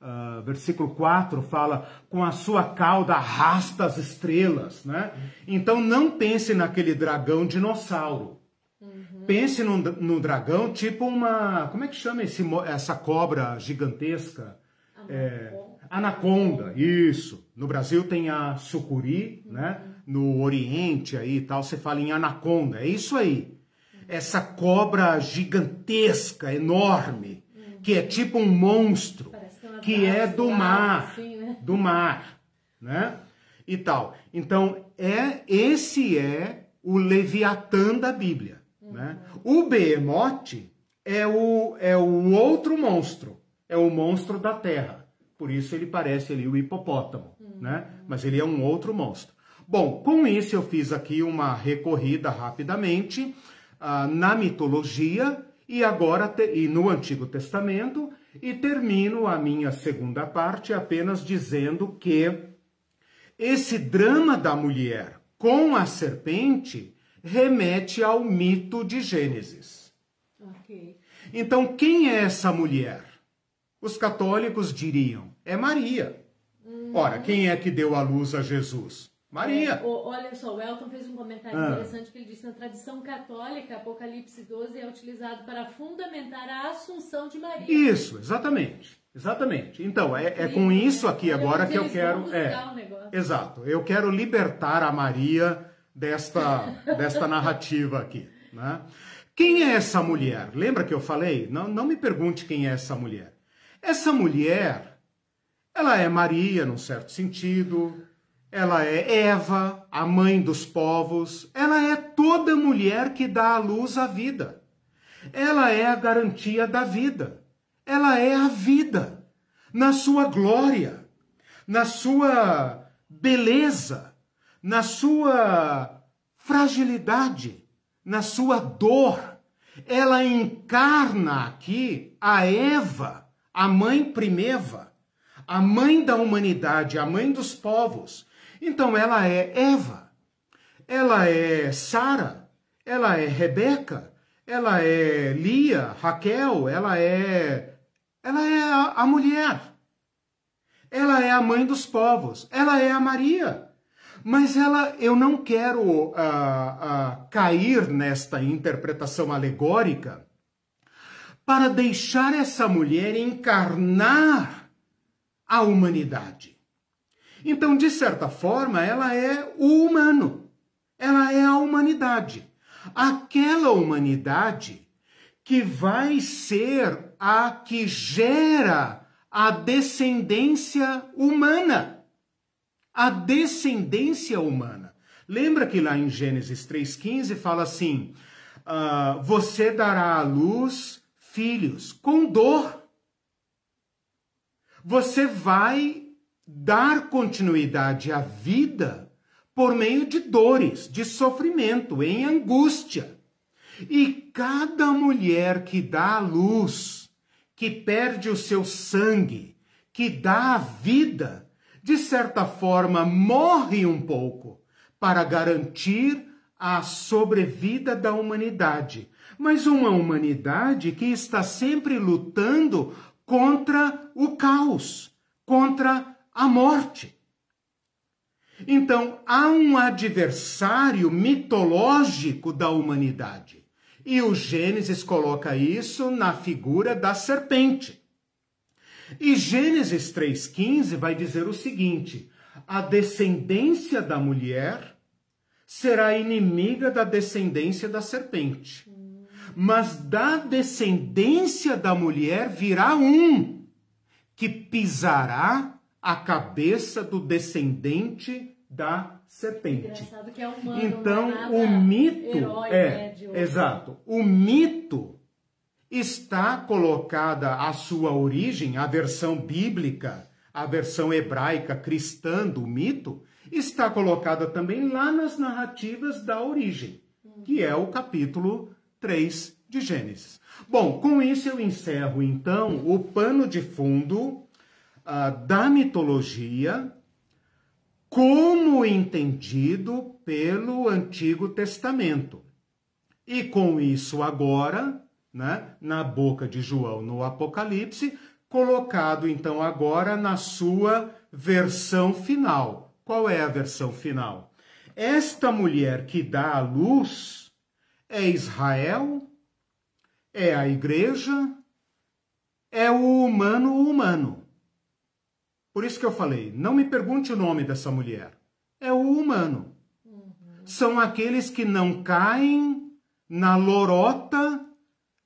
ah, versículo 4 fala com a sua cauda arrasta as estrelas, né? Então não pense naquele dragão dinossauro. Uhum. Pense no, no, dragão tipo uma, como é que chama esse, essa cobra gigantesca? É, anaconda, isso. No Brasil tem a sucuri, uhum. né? No Oriente aí e tal, você fala em anaconda. É isso aí. Essa cobra gigantesca, enorme, uhum. que é tipo um monstro, que é do mar, assim, né? do mar, né? E tal. Então, é esse é o Leviatã da Bíblia, né? O Behemoth é o, é o outro monstro, é o monstro da terra. Por isso ele parece ali o hipopótamo, uhum. né? Mas ele é um outro monstro. Bom, com isso eu fiz aqui uma recorrida rapidamente uh, na mitologia e agora te, e no Antigo Testamento e termino a minha segunda parte apenas dizendo que esse drama da mulher com a serpente remete ao mito de Gênesis. Okay. Então, quem é essa mulher? Os católicos diriam: é Maria. Hum. Ora, quem é que deu a luz a Jesus? Maria. É, olha só, o Elton fez um comentário ah. interessante que ele disse: na tradição católica, Apocalipse 12 é utilizado para fundamentar a assunção de Maria. Isso, exatamente. Exatamente. Então, é, é com isso aqui agora que eu quero. É, exato. Eu quero libertar a Maria desta, [laughs] desta narrativa aqui. Né? Quem é essa mulher? Lembra que eu falei? Não, não me pergunte quem é essa mulher. Essa mulher, ela é Maria, num certo sentido, ela é Eva, a mãe dos povos, ela é toda mulher que dá à luz a vida. Ela é a garantia da vida. Ela é a vida, na sua glória, na sua beleza, na sua fragilidade, na sua dor. Ela encarna aqui a Eva a mãe primeva, a mãe da humanidade, a mãe dos povos. Então ela é Eva, ela é Sara, ela é Rebeca, ela é Lia, Raquel, ela é ela é a, a mulher. Ela é a mãe dos povos, ela é a Maria. Mas ela, eu não quero uh, uh, cair nesta interpretação alegórica para deixar essa mulher encarnar a humanidade. Então, de certa forma, ela é o humano, ela é a humanidade. Aquela humanidade que vai ser a que gera a descendência humana. A descendência humana. Lembra que lá em Gênesis 3,15 fala assim: uh, você dará à luz filhos com dor. Você vai dar continuidade à vida por meio de dores, de sofrimento, em angústia. E cada mulher que dá à luz, que perde o seu sangue, que dá a vida, de certa forma morre um pouco para garantir a sobrevida da humanidade. Mas uma humanidade que está sempre lutando contra o caos, contra a morte. Então, há um adversário mitológico da humanidade. E o Gênesis coloca isso na figura da serpente. E Gênesis 3,15 vai dizer o seguinte: a descendência da mulher será inimiga da descendência da serpente. Mas da descendência da mulher virá um que pisará a cabeça do descendente da serpente. É humano, então, é o mito herói, é, né, exato. O mito está colocada a sua origem, a versão bíblica, a versão hebraica cristã do mito, está colocada também lá nas narrativas da origem, que é o capítulo 3 de Gênesis. Bom, com isso eu encerro então o pano de fundo uh, da mitologia como entendido pelo Antigo Testamento. E com isso agora, né, na boca de João no Apocalipse, colocado então agora na sua versão final. Qual é a versão final? Esta mulher que dá a luz é Israel, é a igreja, é o humano humano. Por isso que eu falei, não me pergunte o nome dessa mulher. É o humano. Uhum. São aqueles que não caem na lorota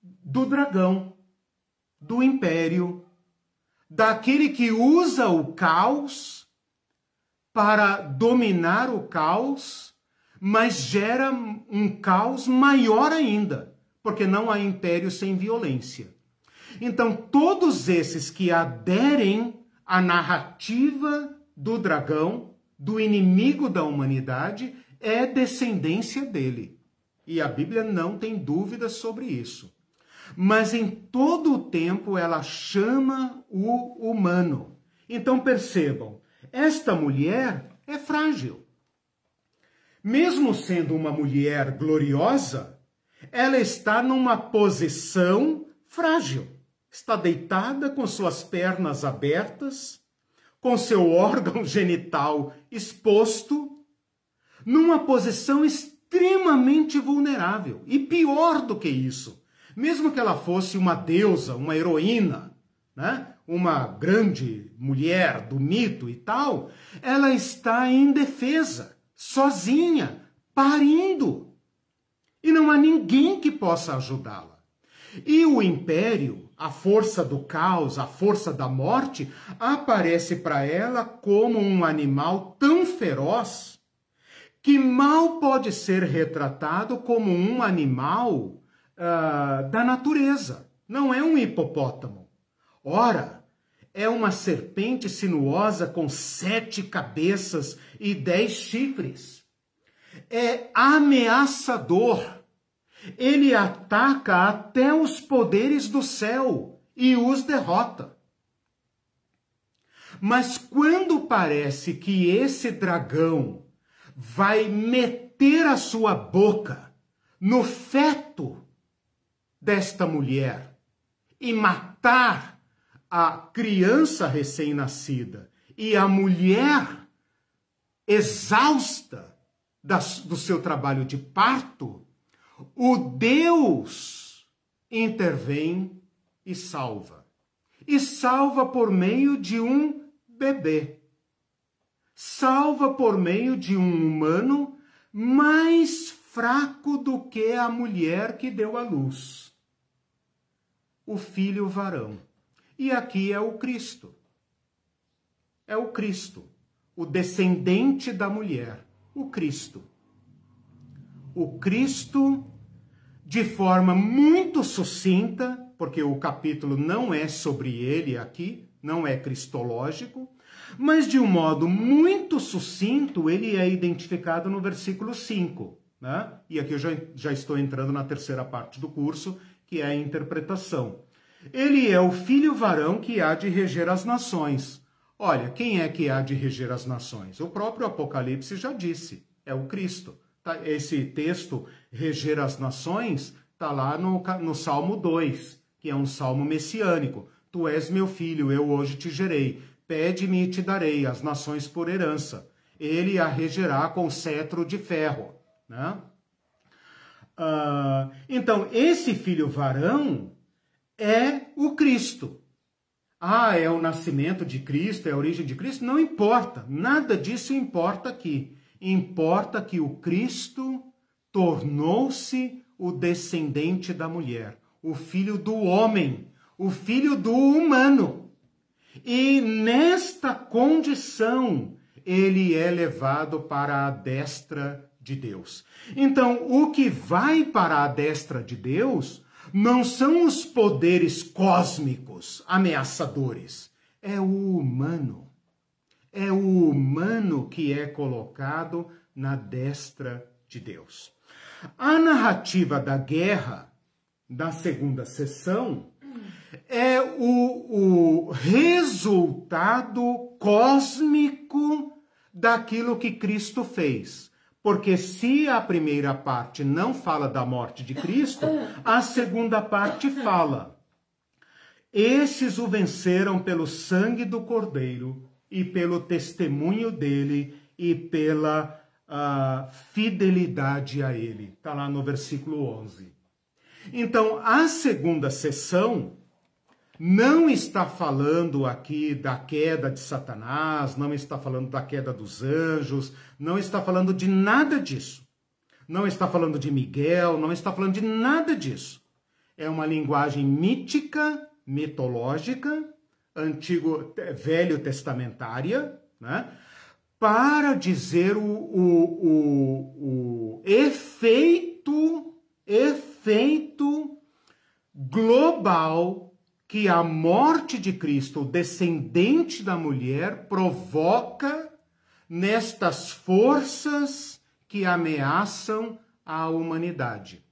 do dragão, do império, daquele que usa o caos para dominar o caos, mas gera um caos maior ainda, porque não há império sem violência. Então, todos esses que aderem a narrativa do dragão, do inimigo da humanidade, é descendência dele. E a Bíblia não tem dúvida sobre isso. Mas em todo o tempo ela chama o humano. Então percebam, esta mulher é frágil. Mesmo sendo uma mulher gloriosa, ela está numa posição frágil está deitada com suas pernas abertas, com seu [laughs] órgão genital exposto, numa posição extremamente vulnerável. E pior do que isso, mesmo que ela fosse uma deusa, uma heroína, né? uma grande mulher do mito e tal, ela está indefesa, sozinha, parindo. E não há ninguém que possa ajudá-la. E o império a força do caos, a força da morte, aparece para ela como um animal tão feroz que mal pode ser retratado como um animal uh, da natureza. Não é um hipopótamo. Ora, é uma serpente sinuosa com sete cabeças e dez chifres. É ameaçador ele ataca até os poderes do céu e os derrota. Mas quando parece que esse dragão vai meter a sua boca no feto desta mulher e matar a criança recém-nascida e a mulher exausta do seu trabalho de parto, o Deus intervém e salva. E salva por meio de um bebê. Salva por meio de um humano mais fraco do que a mulher que deu à luz. O filho varão. E aqui é o Cristo. É o Cristo, o descendente da mulher, o Cristo. O Cristo, de forma muito sucinta, porque o capítulo não é sobre ele aqui, não é cristológico, mas de um modo muito sucinto, ele é identificado no versículo 5. Né? E aqui eu já, já estou entrando na terceira parte do curso, que é a interpretação. Ele é o filho varão que há de reger as nações. Olha, quem é que há de reger as nações? O próprio Apocalipse já disse, é o Cristo. Tá, esse texto, reger as nações, está lá no, no Salmo 2, que é um salmo messiânico. Tu és meu filho, eu hoje te gerei. Pede-me e te darei as nações por herança. Ele a regerá com cetro de ferro. Né? Uh, então, esse filho varão é o Cristo. Ah, é o nascimento de Cristo, é a origem de Cristo? Não importa, nada disso importa aqui. Importa que o Cristo tornou-se o descendente da mulher, o filho do homem, o filho do humano. E nesta condição, ele é levado para a destra de Deus. Então, o que vai para a destra de Deus não são os poderes cósmicos ameaçadores, é o humano. É o humano que é colocado na destra de Deus. A narrativa da guerra, da segunda sessão, é o, o resultado cósmico daquilo que Cristo fez. Porque se a primeira parte não fala da morte de Cristo, a segunda parte fala. Esses o venceram pelo sangue do Cordeiro e pelo testemunho dele e pela uh, fidelidade a ele. Está lá no versículo 11. Então, a segunda sessão não está falando aqui da queda de Satanás, não está falando da queda dos anjos, não está falando de nada disso. Não está falando de Miguel, não está falando de nada disso. É uma linguagem mítica, mitológica, antigo, velho testamentária, né? para dizer o, o, o, o efeito, efeito global que a morte de Cristo, o descendente da mulher, provoca nestas forças que ameaçam a humanidade.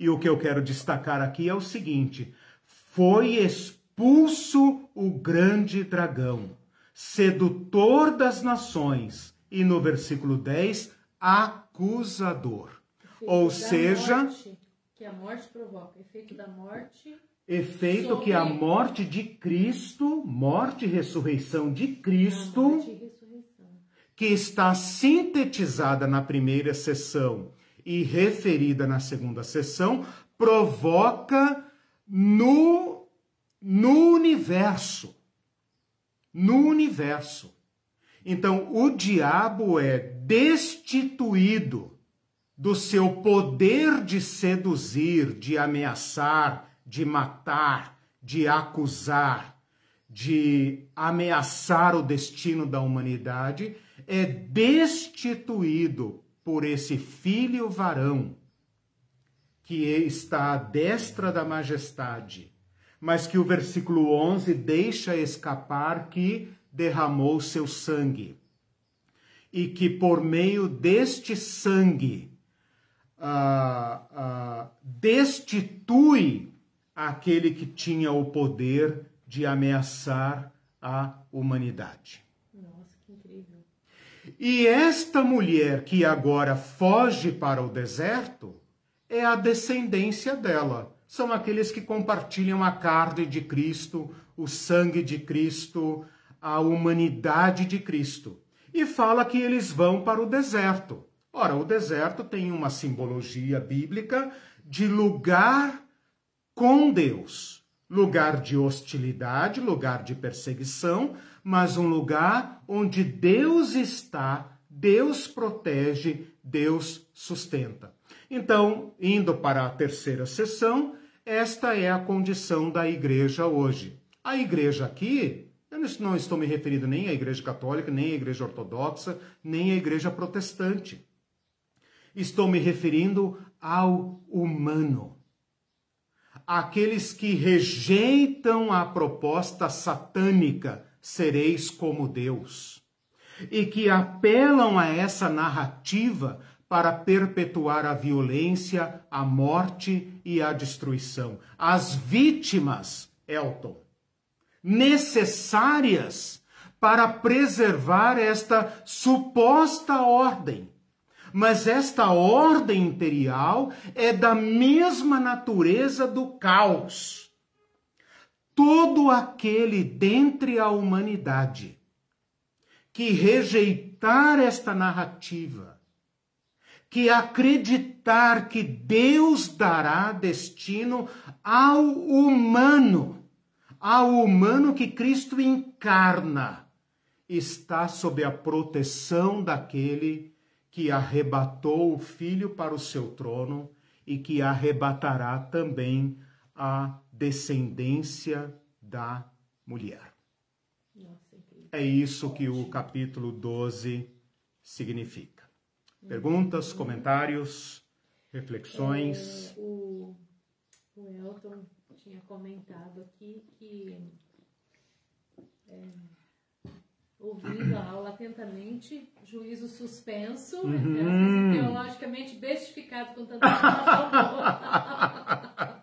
E o que eu quero destacar aqui é o seguinte: foi expulso o grande dragão, sedutor das nações, e no versículo 10, acusador. Ou seja, morte, que a morte provoca, efeito da morte efeito Sobre... que a morte de Cristo, morte e ressurreição de Cristo, ressurreição. que está sintetizada na primeira sessão e referida na segunda sessão, provoca no, no universo. No universo. Então, o diabo é destituído do seu poder de seduzir, de ameaçar, de matar, de acusar, de ameaçar o destino da humanidade, é destituído por esse filho varão que está à destra da majestade, mas que o versículo 11 deixa escapar que derramou seu sangue. E que por meio deste sangue uh, destitui aquele que tinha o poder de ameaçar a humanidade. Nossa, que incrível. E esta mulher que agora foge para o deserto é a descendência dela. São aqueles que compartilham a carne de Cristo, o sangue de Cristo, a humanidade de Cristo. E fala que eles vão para o deserto. Ora, o deserto tem uma simbologia bíblica de lugar com Deus, lugar de hostilidade, lugar de perseguição, mas um lugar onde Deus está, Deus protege, Deus sustenta. Então, indo para a terceira sessão, esta é a condição da igreja hoje. A igreja aqui, eu não estou me referindo nem à igreja católica, nem à igreja ortodoxa, nem à igreja protestante. Estou me referindo ao humano. Aqueles que rejeitam a proposta satânica, sereis como Deus, e que apelam a essa narrativa para perpetuar a violência, a morte e a destruição. As vítimas, Elton, necessárias para preservar esta suposta ordem. Mas esta ordem imperial é da mesma natureza do caos. Todo aquele dentre a humanidade que rejeitar esta narrativa, que acreditar que Deus dará destino ao humano, ao humano que Cristo encarna, está sob a proteção daquele que arrebatou o filho para o seu trono e que arrebatará também a descendência da mulher. É isso que o capítulo 12 significa. Perguntas, comentários, reflexões? É, o, o Elton tinha comentado aqui que, é, ouvindo a aula atentamente, juízo suspenso, uhum. teologicamente bestificado com tanta informação [laughs]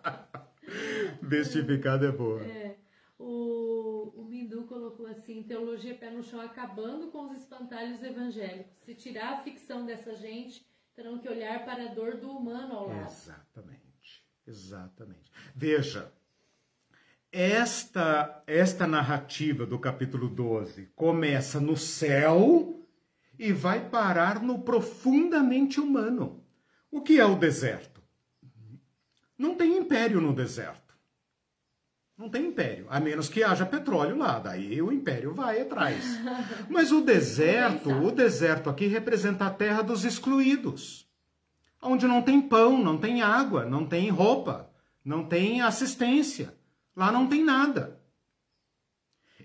Bestificado é boa. É, o, o Mindu colocou assim: teologia pé no chão acabando com os espantalhos evangélicos. Se tirar a ficção dessa gente, terão que olhar para a dor do humano ao lado. Exatamente, exatamente. Veja, esta, esta narrativa do capítulo 12 começa no céu e vai parar no profundamente humano. O que é o deserto? Não tem império no deserto. Não tem império, a menos que haja petróleo lá, daí o império vai atrás. [laughs] Mas o deserto, o deserto aqui representa a terra dos excluídos, onde não tem pão, não tem água, não tem roupa, não tem assistência. Lá não tem nada.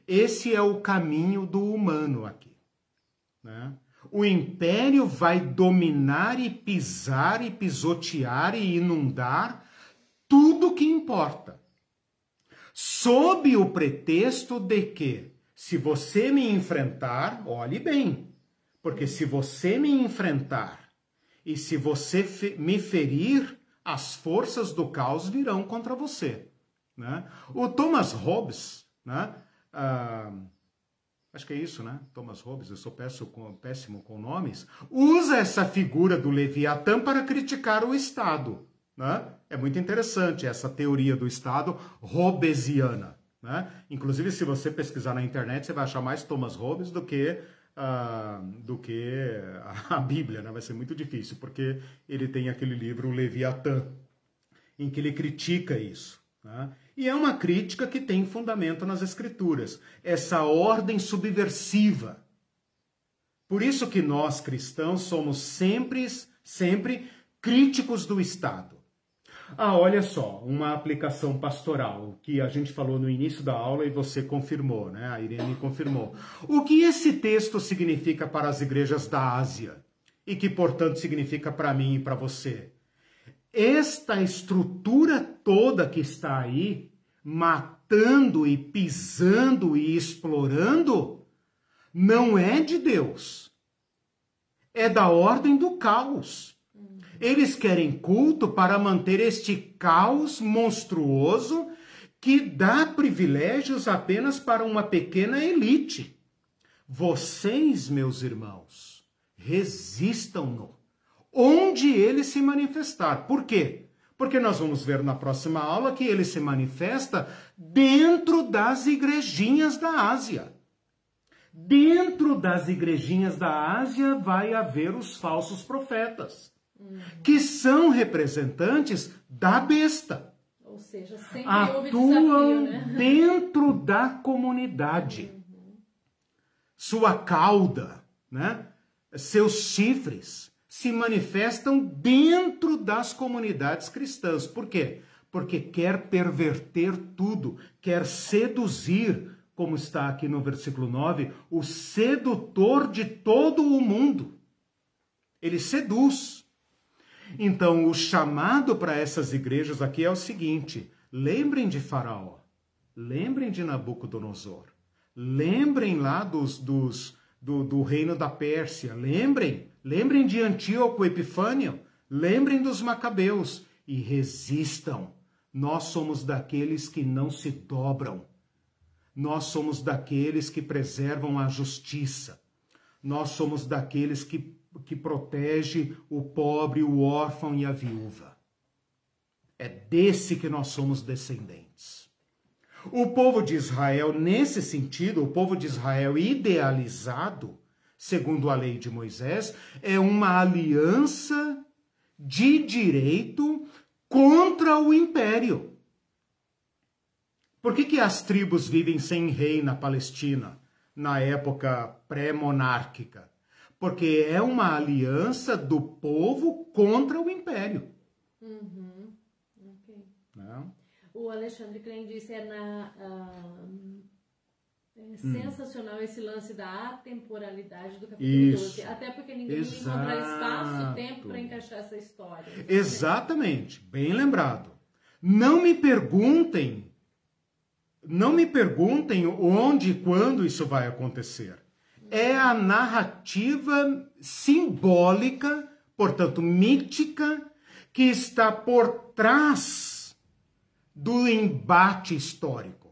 Esse é o caminho do humano aqui. Né? O império vai dominar e pisar e pisotear e inundar tudo que importa sob o pretexto de que, se você me enfrentar, olhe bem, porque se você me enfrentar e se você me ferir, as forças do caos virão contra você. Né? O Thomas Hobbes, né? Ah, acho que é isso, né? Thomas Hobbes, eu sou péssimo, com nomes, usa essa figura do Leviatã para criticar o Estado. Né? É muito interessante essa teoria do Estado hobbesiana. Né? Inclusive, se você pesquisar na internet, você vai achar mais Thomas Hobbes do que, uh, do que a Bíblia. Né? Vai ser muito difícil, porque ele tem aquele livro Leviatã, em que ele critica isso. Né? E é uma crítica que tem fundamento nas Escrituras. Essa ordem subversiva. Por isso que nós cristãos somos sempre, sempre críticos do Estado. Ah, olha só, uma aplicação pastoral que a gente falou no início da aula e você confirmou, né? A Irene confirmou. O que esse texto significa para as igrejas da Ásia e que, portanto, significa para mim e para você? Esta estrutura toda que está aí, matando e pisando e explorando, não é de Deus. É da ordem do caos. Eles querem culto para manter este caos monstruoso que dá privilégios apenas para uma pequena elite. Vocês, meus irmãos, resistam-no onde ele se manifestar. Por quê? Porque nós vamos ver na próxima aula que ele se manifesta dentro das igrejinhas da Ásia. Dentro das igrejinhas da Ásia vai haver os falsos profetas que são representantes da besta. Ou seja, sempre atuam desafio, né? [laughs] dentro da comunidade. Uhum. Sua cauda, né? seus chifres se manifestam dentro das comunidades cristãs. Por quê? Porque quer perverter tudo, quer seduzir, como está aqui no versículo 9, o sedutor de todo o mundo. Ele seduz. Então, o chamado para essas igrejas aqui é o seguinte: lembrem de Faraó, lembrem de Nabucodonosor, lembrem lá dos, dos do, do reino da Pérsia, lembrem, lembrem de Antíoco Epifânio, lembrem dos Macabeus e resistam. Nós somos daqueles que não se dobram. Nós somos daqueles que preservam a justiça. Nós somos daqueles que que protege o pobre, o órfão e a viúva. É desse que nós somos descendentes. O povo de Israel, nesse sentido, o povo de Israel idealizado, segundo a lei de Moisés, é uma aliança de direito contra o império. Por que, que as tribos vivem sem rei na Palestina, na época pré-monárquica? porque é uma aliança do povo contra o império. Uhum. Okay. O Alexandre Klein disse é na uh, é hum. sensacional esse lance da atemporalidade do capítulo Isso. 12. Até porque ninguém Exato. encontra espaço, tempo para encaixar essa história. Exatamente, bem lembrado. Não me perguntem, não me perguntem onde e quando isso vai acontecer é a narrativa simbólica, portanto mítica, que está por trás do embate histórico.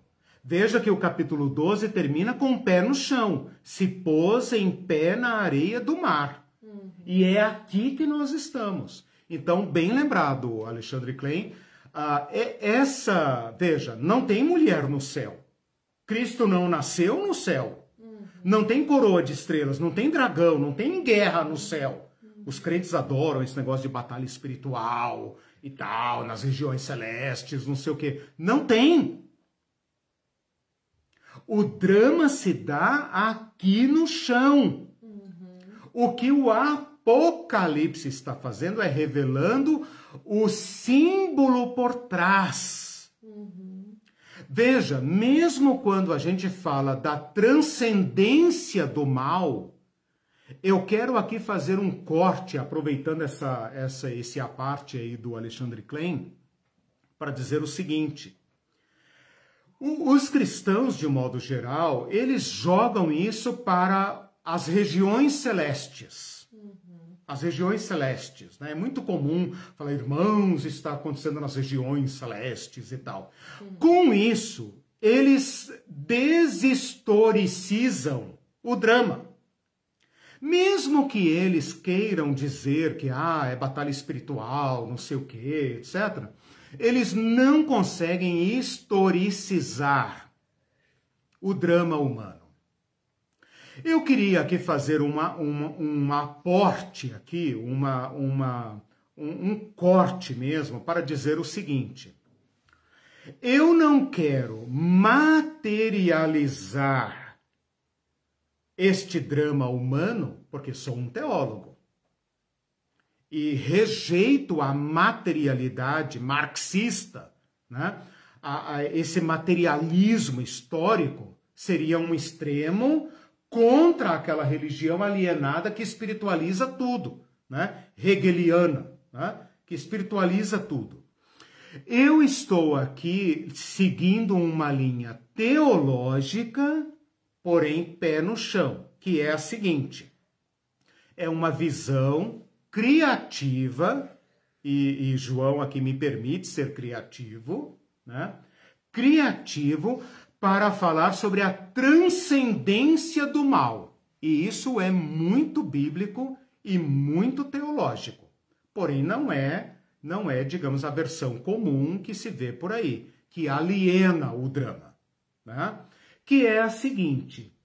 Veja que o capítulo 12 termina com o pé no chão, se pôs em pé na areia do mar. Uhum. E é aqui que nós estamos. Então, bem lembrado, Alexandre Klein, uh, é essa, veja, não tem mulher no céu. Cristo não nasceu no céu. Não tem coroa de estrelas, não tem dragão, não tem guerra no céu. Os crentes adoram esse negócio de batalha espiritual e tal, nas regiões celestes, não sei o quê. Não tem. O drama se dá aqui no chão. Uhum. O que o Apocalipse está fazendo é revelando o símbolo por trás. Uhum. Veja, mesmo quando a gente fala da transcendência do mal, eu quero aqui fazer um corte, aproveitando essa, essa, esse aparte aí do Alexandre Klein, para dizer o seguinte. Os cristãos, de modo geral, eles jogam isso para as regiões celestes as regiões celestes. Né? É muito comum falar, irmãos, está acontecendo nas regiões celestes e tal. Com isso, eles deshistoricizam o drama. Mesmo que eles queiram dizer que ah, é batalha espiritual, não sei o que, etc., eles não conseguem historicizar o drama humano. Eu queria aqui fazer uma, uma, um aporte aqui, uma, uma, um, um corte mesmo, para dizer o seguinte. Eu não quero materializar este drama humano, porque sou um teólogo, e rejeito a materialidade marxista, né? A, a, esse materialismo histórico seria um extremo contra aquela religião alienada que espiritualiza tudo, né? Hegeliana, né? que espiritualiza tudo. Eu estou aqui seguindo uma linha teológica, porém pé no chão, que é a seguinte: é uma visão criativa, e, e João aqui me permite ser criativo, né? Criativo para falar sobre a transcendência do mal. E isso é muito bíblico e muito teológico. Porém, não é, não é, digamos, a versão comum que se vê por aí, que aliena o drama. Né? Que é a seguinte: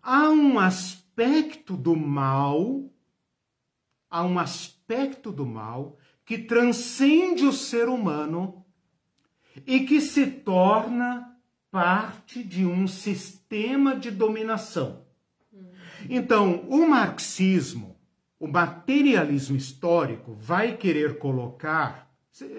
há um aspecto do mal, há um aspecto do mal que transcende o ser humano e que se torna parte de um sistema de dominação. Então, o marxismo, o materialismo histórico, vai querer colocar,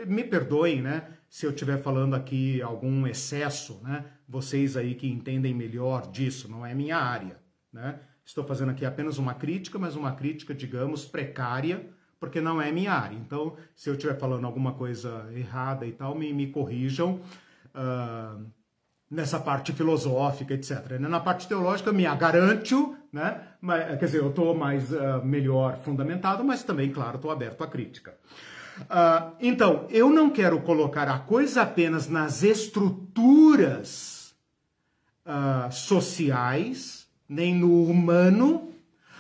me perdoem, né, se eu estiver falando aqui algum excesso, né, vocês aí que entendem melhor disso, não é minha área, né? Estou fazendo aqui apenas uma crítica, mas uma crítica, digamos, precária, porque não é minha área. Então, se eu estiver falando alguma coisa errada e tal, me, me corrijam. Uh, nessa parte filosófica, etc. Na parte teológica, me garanto, né? Mas, quer dizer, eu estou mais uh, melhor fundamentado, mas também, claro, estou aberto à crítica. Uh, então, eu não quero colocar a coisa apenas nas estruturas uh, sociais, nem no humano,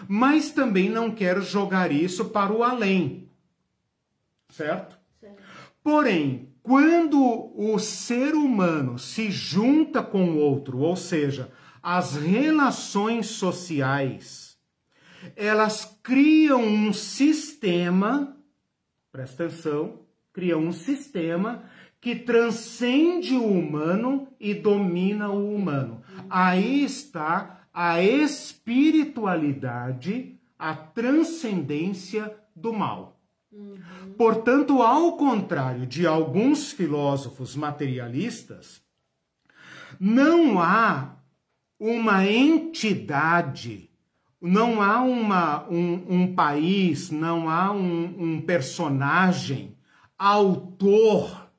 mas também não quero jogar isso para o além. Certo? certo. Porém, quando o ser humano se junta com o outro, ou seja, as relações sociais, elas criam um sistema, presta atenção, criam um sistema que transcende o humano e domina o humano. Aí está a espiritualidade, a transcendência do mal. Uhum. Portanto, ao contrário de alguns filósofos materialistas, não há uma entidade, não há uma, um, um país, não há um, um personagem autor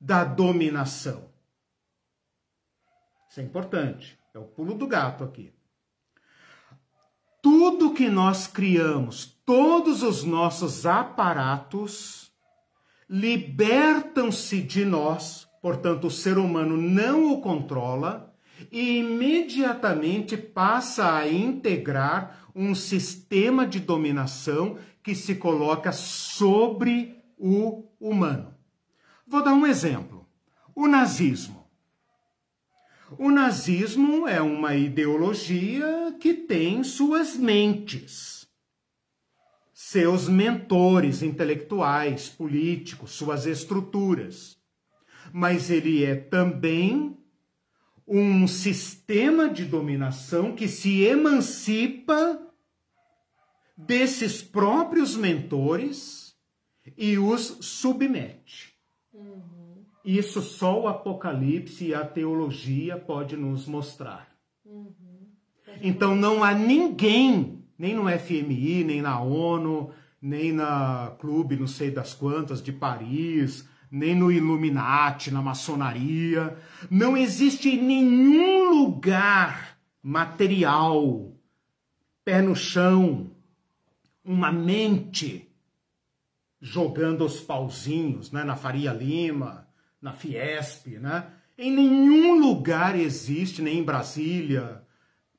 da dominação. Isso é importante. É o pulo do gato aqui. Tudo que nós criamos, todos os nossos aparatos libertam-se de nós, portanto, o ser humano não o controla e imediatamente passa a integrar um sistema de dominação que se coloca sobre o humano. Vou dar um exemplo. O nazismo. O nazismo é uma ideologia que tem suas mentes seus mentores intelectuais, políticos, suas estruturas. Mas ele é também um sistema de dominação que se emancipa desses próprios mentores e os submete. Uhum. Isso só o Apocalipse e a teologia pode nos mostrar. Uhum. Então não há ninguém nem no FMI, nem na ONU, nem na Clube não sei das quantas de Paris, nem no Illuminati, na maçonaria. Não existe nenhum lugar material, pé no chão, uma mente jogando os pauzinhos, né, na Faria Lima, na Fiesp, né? Em nenhum lugar existe, nem em Brasília,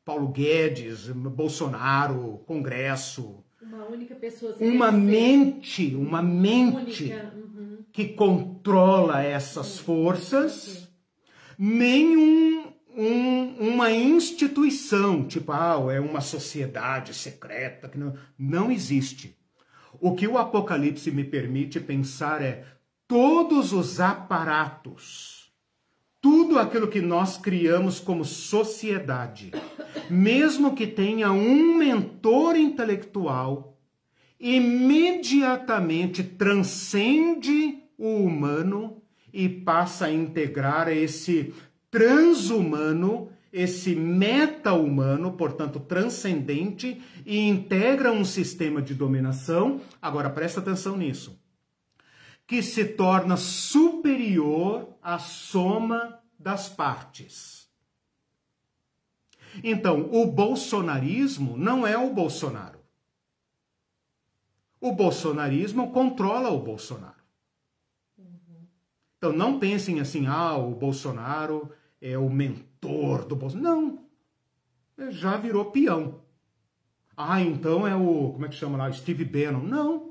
Paulo Guedes, Bolsonaro, Congresso. Uma única pessoa. Uma mente, uma mente uhum. que controla essas forças, nem um, um, uma instituição, tipo, ah, é uma sociedade secreta, que não, não existe. O que o Apocalipse me permite pensar é todos os aparatos tudo aquilo que nós criamos como sociedade, mesmo que tenha um mentor intelectual, imediatamente transcende o humano e passa a integrar esse transhumano, esse meta-humano, portanto transcendente, e integra um sistema de dominação. Agora presta atenção nisso que se torna superior à soma das partes. Então, o bolsonarismo não é o Bolsonaro. O bolsonarismo controla o Bolsonaro. Então, não pensem assim, ah, o Bolsonaro é o mentor do Bolsonaro. Não. Já virou peão. Ah, então é o, como é que chama lá, Steve Bannon. Não.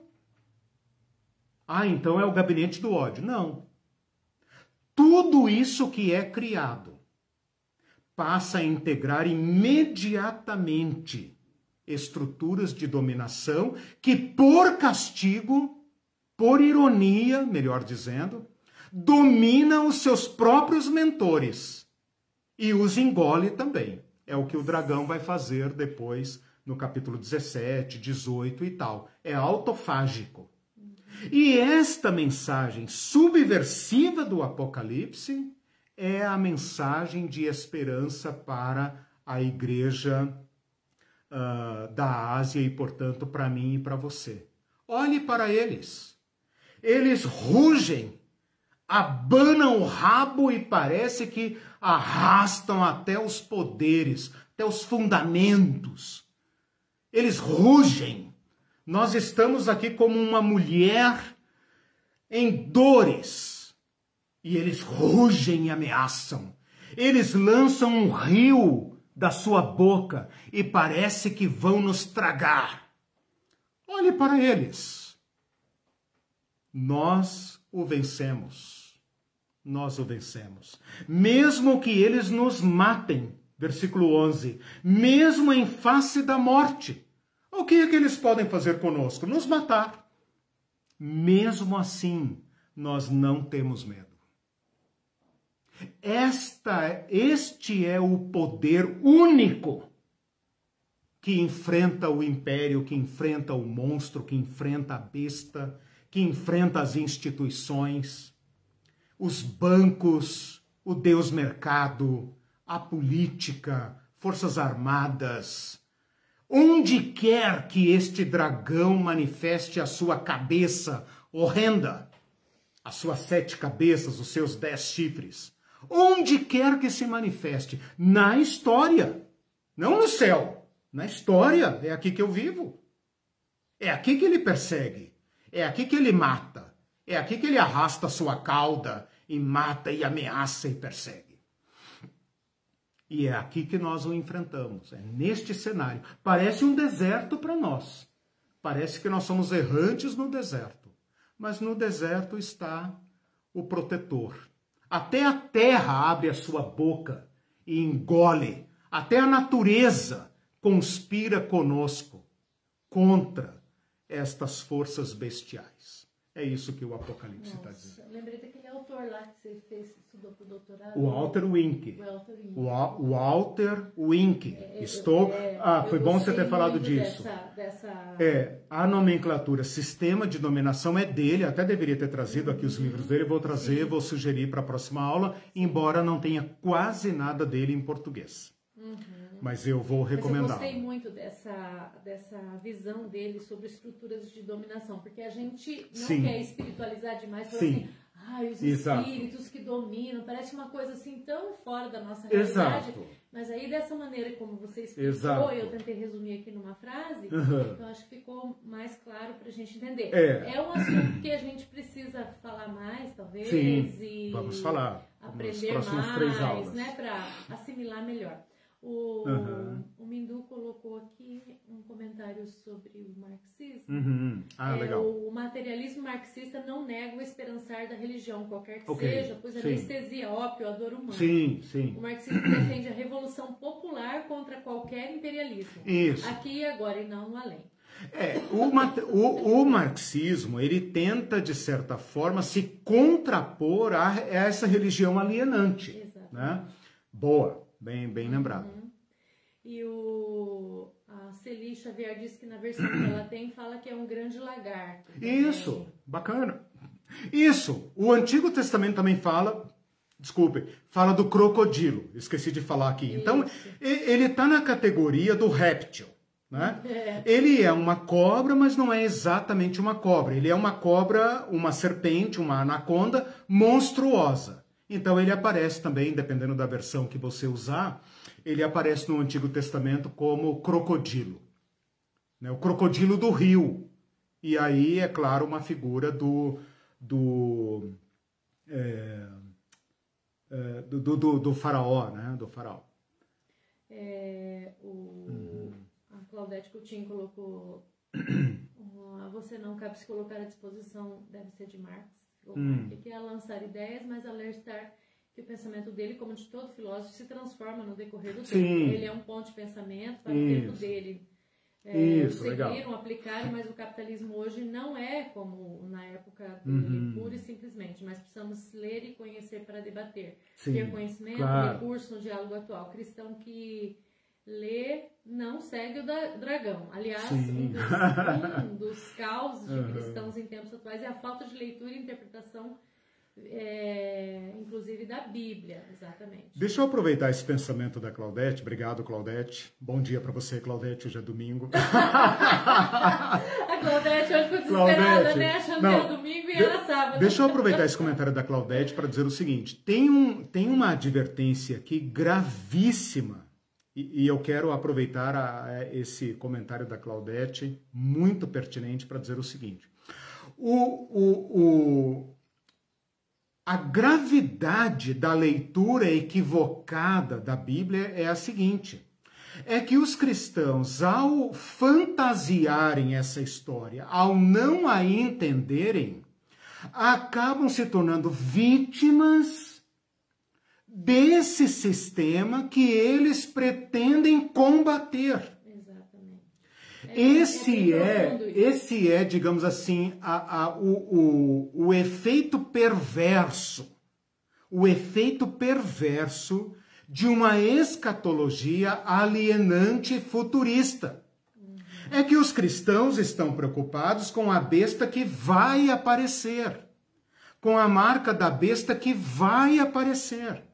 Ah, então é o gabinete do ódio. Não. Tudo isso que é criado passa a integrar imediatamente estruturas de dominação que, por castigo, por ironia, melhor dizendo, domina os seus próprios mentores e os engole também. É o que o dragão vai fazer depois no capítulo 17, 18 e tal. É autofágico. E esta mensagem subversiva do Apocalipse é a mensagem de esperança para a igreja uh, da Ásia e, portanto, para mim e para você. Olhe para eles. Eles rugem, abanam o rabo e parece que arrastam até os poderes, até os fundamentos. Eles rugem. Nós estamos aqui como uma mulher em dores. E eles rugem e ameaçam. Eles lançam um rio da sua boca e parece que vão nos tragar. Olhe para eles. Nós o vencemos. Nós o vencemos. Mesmo que eles nos matem, versículo 11, mesmo em face da morte. O que é que eles podem fazer conosco? Nos matar. Mesmo assim, nós não temos medo. Esta, este é o poder único que enfrenta o império, que enfrenta o monstro, que enfrenta a besta, que enfrenta as instituições, os bancos, o Deus mercado, a política, forças armadas. Onde quer que este dragão manifeste a sua cabeça horrenda, as suas sete cabeças, os seus dez chifres, onde quer que se manifeste, na história, não no céu na história, é aqui que eu vivo. É aqui que ele persegue. É aqui que ele mata. É aqui que ele arrasta sua cauda e mata e ameaça e persegue. E é aqui que nós o enfrentamos. É neste cenário. Parece um deserto para nós. Parece que nós somos errantes no deserto. Mas no deserto está o protetor. Até a terra abre a sua boca e engole. Até a natureza conspira conosco contra estas forças bestiais. É isso que o Apocalipse está dizendo. Lembrei daquele autor lá que você fez, estudou para o doutorado. O Walter Wink. O Walter Wink. É, é, Estou. É, ah, foi bom você ter falado disso. Dessa, dessa... É, a nomenclatura sistema de dominação é dele, até deveria ter trazido aqui os livros dele, vou trazer, Sim. vou sugerir para a próxima aula, embora não tenha quase nada dele em português. Uhum mas eu vou recomendar. Mas eu gostei muito dessa, dessa visão dele sobre estruturas de dominação, porque a gente não Sim. quer espiritualizar demais, Sim. assim, ai, os Exato. espíritos que dominam, parece uma coisa assim tão fora da nossa realidade. Exato. Mas aí dessa maneira como você explicou, Exato. eu tentei resumir aqui numa frase, uhum. eu acho que ficou mais claro para a gente entender. É. é um assunto que a gente precisa falar mais, talvez, Sim, e vamos falar. aprender mais, né, para assimilar melhor. O, uhum. o Mindu colocou aqui um comentário sobre o marxismo. Uhum. Ah, é, legal. O materialismo marxista não nega o esperançar da religião, qualquer que okay. seja, pois a anestesia, ópio, a dor humana. Sim, sim. O marxismo [clears throat] defende a revolução popular contra qualquer imperialismo. Isso. Aqui e agora, e não no além. É, o, o, o, marxismo, ele tenta, de certa forma, se contrapor a, a essa religião alienante. Exato. Né? Boa. Bem, bem lembrado. Uhum. E o, a Celi Xavier disse que na versão que ela tem fala que é um grande lagarto. Isso, bacana. Isso, o Antigo Testamento também fala, desculpe, fala do crocodilo, esqueci de falar aqui. Então, Isso. Então, ele está na categoria do réptil. Né? [laughs] É. Ele é uma cobra, mas não é exatamente uma cobra. Ele é uma cobra, uma serpente, uma anaconda monstruosa. Então ele aparece também, dependendo da versão que você usar, ele aparece no Antigo Testamento como crocodilo. Né? O crocodilo do rio. E aí, é claro, uma figura do. do é, é, do, do, do, faraó, né? Do faraó. É, o, uhum. A Claudete Coutinho colocou. [clears throat] você não cabe se colocar à disposição, deve ser de Marx hum. que é lançar ideias, mas alertar que o pensamento dele, como de todo filósofo, se transforma no decorrer do Sim. tempo. Ele é um ponto de pensamento para Isso. o tempo dele. é, Isso, seguiram, legal. aplicaram, mas o capitalismo hoje não é como na época dele, uhum. pura e simplesmente. Mas precisamos ler e conhecer para debater. Sim, Ter conhecimento, claro. recurso no diálogo atual. Cristão que lê não segue o dragão. Aliás, um dos, um dos causos de uhum. cristãos em tempos atuais é a falta de leitura e interpretação é, inclusive da Bíblia, exatamente. Deixa eu aproveitar esse pensamento da Claudete. Obrigado, Claudete. Bom dia para você, Claudete. Hoje é domingo. [laughs] a Claudete hoje ficou desesperada, Claudete, né? Achando não, que era domingo e de, era sábado. Deixa eu aproveitar esse comentário da Claudete para dizer o seguinte: tem, um, tem uma advertência aqui gravíssima. E, e eu quero aproveitar a, a esse comentário da Claudete, muito pertinente, para dizer o seguinte. o, o, o a gravidade da leitura equivocada da Bíblia é a seguinte: é que os cristãos, ao fantasiarem essa história, ao não a entenderem, acabam se tornando vítimas desse sistema que eles pretendem combater. Esse é, esse é, digamos assim, a, a, o, o, o efeito perverso, o efeito perverso de uma escatologia alienante futurista. É que os cristãos estão preocupados com a besta que vai aparecer, com a marca da besta que vai aparecer.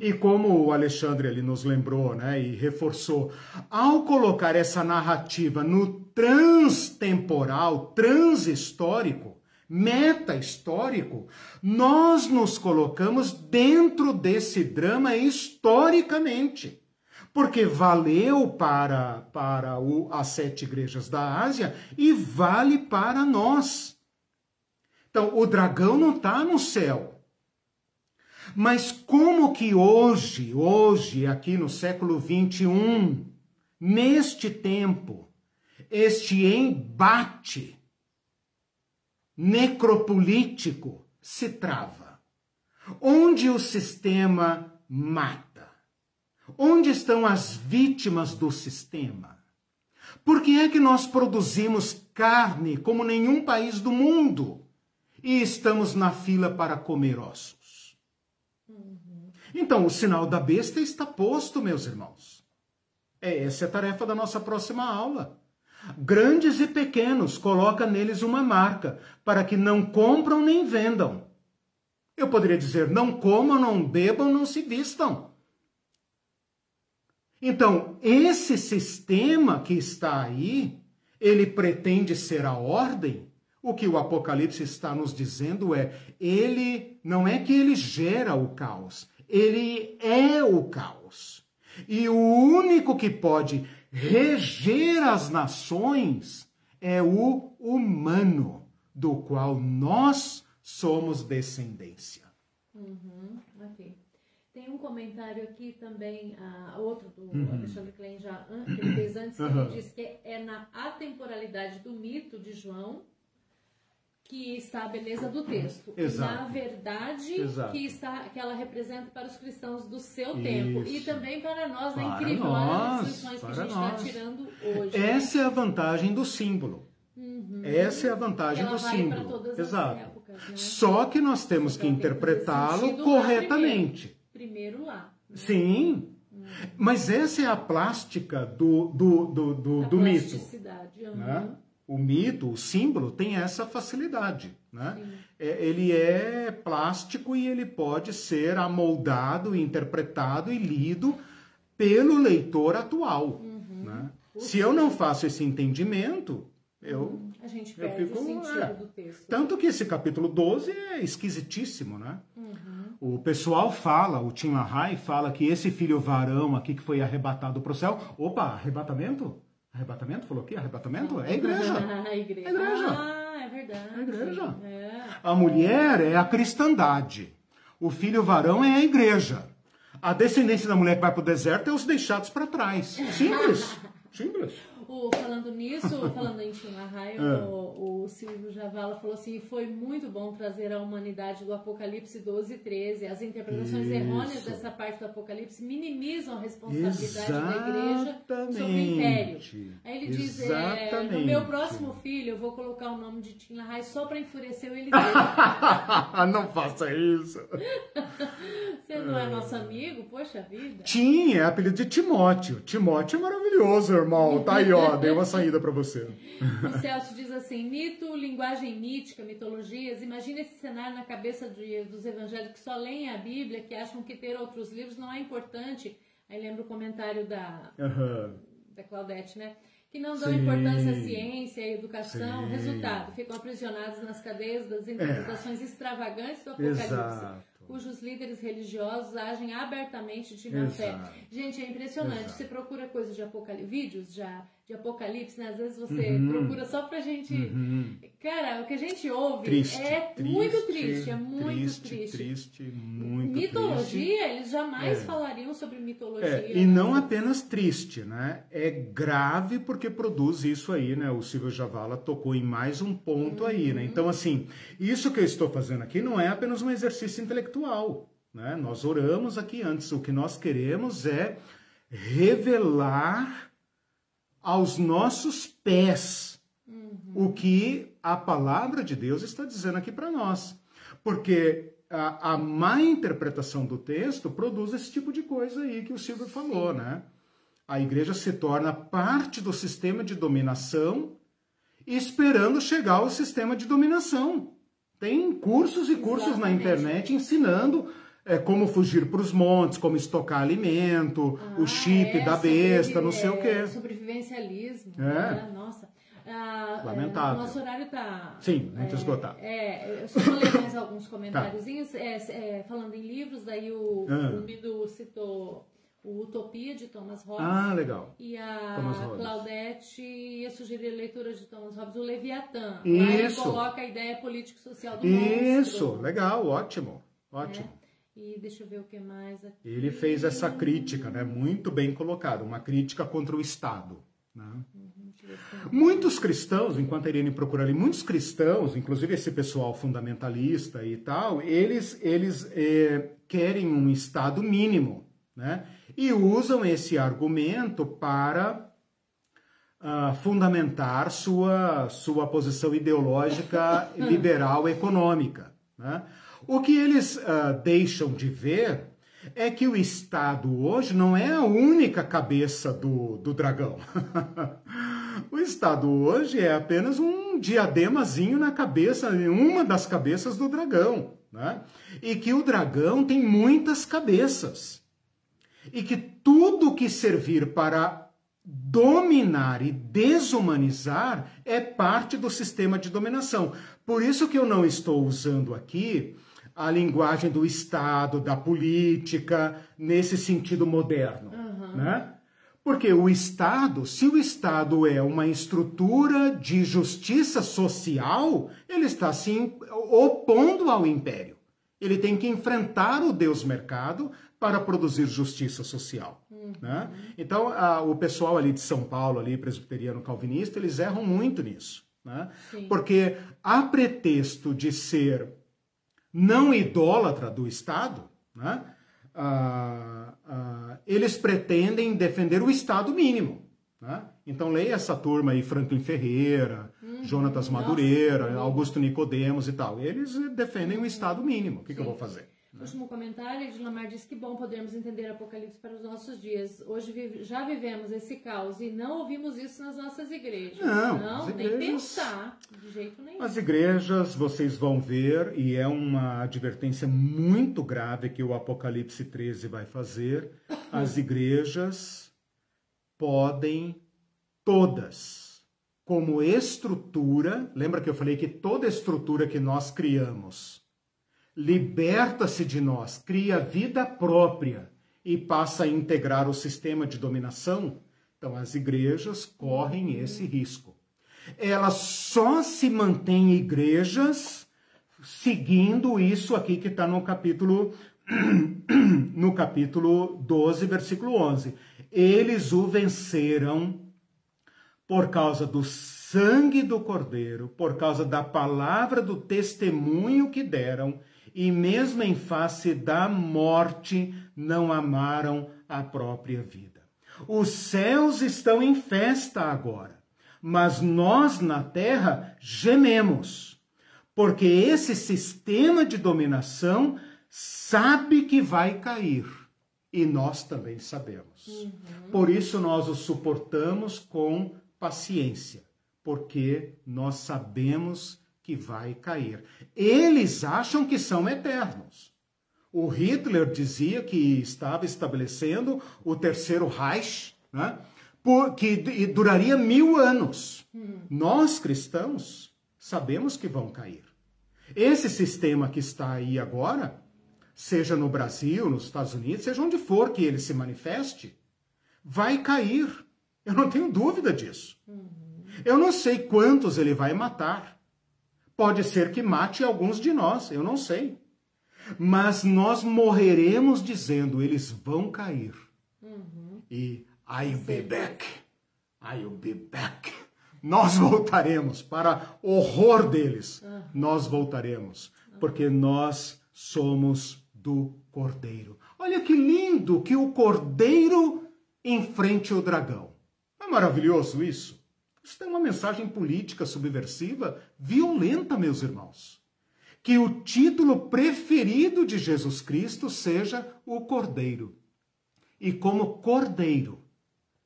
E como o Alexandre ali nos lembrou, né, e reforçou, ao colocar essa narrativa no transtemporal, transhistórico, meta-histórico, nós nos colocamos dentro desse drama historicamente. Porque valeu para, para o, as sete igrejas da Ásia e vale para nós. Então, o dragão não está no céu. Mas como que hoje, hoje, aqui no século 21, neste tempo, este embate necropolítico se trava? Onde o sistema mata? Onde estão as vítimas do sistema? Por que é que nós produzimos carne como nenhum país do mundo e estamos na fila para comer ossos? Então, o sinal da besta está posto, meus irmãos. É essa a tarefa da nossa próxima aula. Grandes e pequenos, coloca neles uma marca, para que não compram nem vendam. Eu poderia dizer, não comam, não bebam, não se vistam. Então, esse sistema que está aí, ele pretende ser a ordem. O que o Apocalipse está nos dizendo é, ele não é que ele gera o caos, ele é o caos. E o único que pode reger as nações é o humano, do qual nós somos descendência. Uhum, ok. Tem um comentário aqui também, uh, outro do uhum. Alexandre Klein já que ele fez antes, que uhum. ele diz que é na atemporalidade do mito de João que está a beleza do texto. Exato. Na verdade, Exato. que está que ela representa para os cristãos do seu Isso. tempo e também para nós, para né? Incrível, nós, as lições que a gente está tirando hoje. Essa né? é a vantagem do símbolo. Uhum. Essa é a vantagem ela do símbolo. Exato. Épocas, né? Só que nós temos que interpretá-lo corretamente. Primeiro, primeiro lá. Né? Sim. Uhum. Mas essa é a plástica do, do, do, do, do mito. Uhum. Né? O mito, o símbolo, tem essa facilidade. Né? É, ele é plástico e ele pode ser amoldado, interpretado e lido pelo leitor atual. Uhum. Né? Se eu não faço esse entendimento, eu, uhum. a gente perde eu fico, o sentido é. do texto. Tanto que esse capítulo 12 é esquisitíssimo, né? Uhum. O pessoal fala, o Tim LaHaye fala que esse filho varão aqui que foi arrebatado para o céu, opa, arrebatamento? Arrebatamento? Falou o quê? Arrebatamento? É igreja. [laughs] a igreja. É igreja. Ah, é verdade. É igreja. É. A mulher é a cristandade. O filho varão é a igreja. A descendência da mulher que vai para o deserto é os deixados para trás. Simples. [laughs] Simples. O, falando nisso, [laughs] falando em Tim LaHaye, Ah. o, o Silvio Javala falou assim: foi muito bom trazer a humanidade do Apocalipse 12 e 13. As interpretações Isso. errôneas dessa parte do Apocalipse minimizam a responsabilidade da igreja sobre o império. Exatamente. Aí ele diz: é, Exatamente. no meu próximo filho, eu vou colocar o nome de Tim LaHaye só pra enfurecer o [laughs] Eliseu. não faça isso. [laughs] Você não é nosso amigo? Poxa vida. Tim é apelido de Timóteo. Timóteo é maravilhoso, irmão. Tá aí, ó. Dei uma saída pra você. O Celso diz assim: mito, linguagem mítica, mitologias. Imagina esse cenário na cabeça de- dos evangélicos que só leem a Bíblia, que acham que ter outros livros não é importante. Aí lembra o comentário da, Aham. da Claudete, né? Que não dão Sim. importância à ciência e educação. Sim. Resultado: ficam aprisionados nas cadeias das interpretações extravagantes do Apocalipse. Exato. Cujos líderes religiosos agem abertamente de má fé. Gente, é impressionante. Exato. Você procura coisas de apocalipse, vídeos já de apocalipse, né? Às vezes você Uhum. procura só pra gente. Cara, o que a gente ouve Triste. é muito triste, é muito triste. triste. Triste, muito mitologia, triste. eles jamais É. falariam sobre mitologia. É, e não né? apenas triste, né? É grave porque produz isso aí, né? O Silvio Javala tocou em mais um ponto aí, né? Então, assim, isso que eu estou fazendo aqui não é apenas um exercício intelectual, né? Nós oramos aqui antes. O que nós queremos é revelar aos nossos pés o que a palavra de Deus está dizendo aqui para nós. Porque a, a má interpretação do texto produz esse tipo de coisa aí que o Silvio falou, né? A igreja se torna parte do sistema de dominação esperando chegar ao sistema de dominação. Tem cursos e cursos na Exatamente. internet ensinando é, como fugir para os montes, como estocar alimento, o Ah, chip é, da besta, não sei o sobrevi- é, quê. Sobrevivencialismo. É. né? Nossa. Ah, Lamentável. é, nosso horário tá. Sim, muito é, esgotado. É, eu só vou ler mais [coughs] alguns comentáriozinhos. É, é, falando em livros, daí o, Ah. o Mido citou o Utopia de Thomas Hobbes. Ah, legal. E a. Claudete ia sugerir a leitura de Thomas Hobbes, o Leviatã. Lá ele Isso. coloca a ideia político-social do Isso, monstro. legal, ótimo, ótimo. E deixa eu ver o que mais aqui. Ele fez essa crítica, né? Muito bem colocado, uma crítica contra o Estado. Né? Tem- Muitos cristãos, enquanto a Irene procura ali, muitos cristãos, inclusive esse pessoal fundamentalista e tal, eles, eles eh, querem um Estado mínimo, né? E usam esse argumento para ah, fundamentar sua, sua posição ideológica [laughs] liberal econômica. Né? O que eles ah, deixam de ver é que o Estado hoje não é a única cabeça do, do dragão. [laughs] o Estado hoje é apenas um diademazinho na cabeça, uma das cabeças do dragão. Né? E que o dragão tem muitas cabeças e que tudo que servir para dominar e desumanizar é parte do sistema de dominação. Por isso que eu não estou usando aqui a linguagem do Estado, da política, nesse sentido moderno. Né? Porque o Estado, se o Estado é uma estrutura de justiça social, ele está se opondo ao império. Ele tem que enfrentar o Deus mercado para produzir justiça social. Né? Então, a- o pessoal ali de São Paulo, ali, presbiteriano calvinista, eles erram muito nisso. Né? Porque, a pretexto de ser não idólatra do Estado, né? ah, ah, eles pretendem defender o Estado mínimo. Né? Então leia essa turma aí, Franklin Ferreira, Jonatas Nossa, Madureira, muito. Augusto Nicodemos e tal. Eles defendem o Estado mínimo. O que, que eu vou fazer? Último comentário, Edlamar diz que bom podermos entender Apocalipse para os nossos dias. Hoje vive- já vivemos esse caos e não ouvimos isso nas nossas igrejas. Não, nem igrejas- pensar, de jeito nenhum. As igrejas, vocês vão ver, e é uma advertência muito grave que o Apocalipse 13 vai fazer. As igrejas podem todas, como estrutura, lembra que eu falei que toda estrutura que nós criamos liberta-se de nós, cria vida própria e passa a integrar o sistema de dominação? Então as igrejas correm esse risco elas só se mantêm igrejas seguindo isso aqui que está no capítulo [clears throat] no capítulo 12, versículo 11. Eles o venceram por causa do sangue do Cordeiro, por causa da palavra do testemunho que deram, e mesmo em face da morte, não amaram a própria vida. Os céus estão em festa agora, mas nós na terra gememos, porque esse sistema de dominação sabe que vai cair e nós também sabemos. Uhum. Por isso nós o suportamos com paciência, porque nós sabemos que vai cair. Eles acham que são eternos. O Hitler dizia que estava estabelecendo o terceiro Reich, né, por, que duraria mil anos. Hum. Nós, cristãos, sabemos que vão cair. Esse sistema que está aí agora, seja no Brasil, nos Estados Unidos, seja onde for que ele se manifeste, vai cair. Eu não tenho dúvida disso. Uhum. Eu não sei quantos ele vai matar. Pode ser que mate alguns de nós, eu não sei. Mas nós morreremos dizendo: eles vão cair. Uhum. E I'll be back. I'll be back. Nós [laughs] voltaremos para horror deles. Uhum. Nós voltaremos, porque nós somos do Cordeiro. Olha que lindo que o Cordeiro enfrente o dragão. Não é maravilhoso isso? Isso tem uma mensagem política subversiva violenta, meus irmãos. Que o título preferido de Jesus Cristo seja o Cordeiro. E como Cordeiro,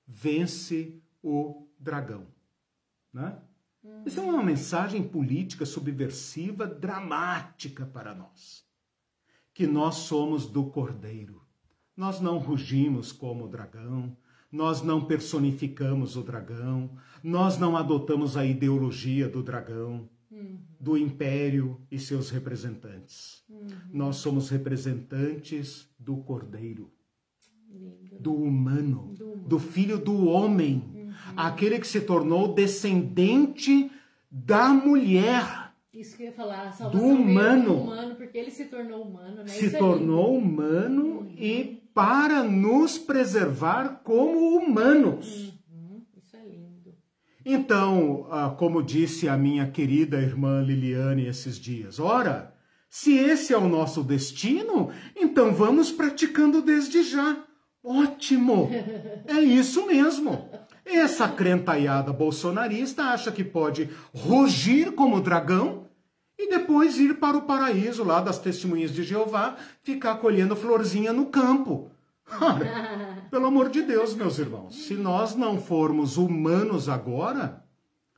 vence o dragão. Né? Isso é uma mensagem política subversiva dramática para nós. Que nós somos do Cordeiro. Nós não rugimos como o dragão, nós não personificamos o dragão, nós não adotamos a ideologia do dragão, uhum. do império e seus representantes. Uhum. Nós somos representantes do cordeiro, do humano, do, do filho do homem, uhum. aquele que se tornou descendente da mulher. Isso que eu ia falar, a salvação do humano, humano, porque ele se tornou humano, né? Se tornou humano uhum. e para nos preservar como humanos. Uhum, isso é lindo. Então, ah, como disse a minha querida irmã Liliane esses dias, ora, se esse é o nosso destino, então vamos praticando desde já. Ótimo! É isso mesmo. Essa crentaiada bolsonarista acha que pode rugir como dragão e depois ir para o paraíso lá das testemunhas de Jeová, ficar colhendo florzinha no campo. [laughs] Pelo amor de Deus, meus irmãos, se nós não formos humanos agora,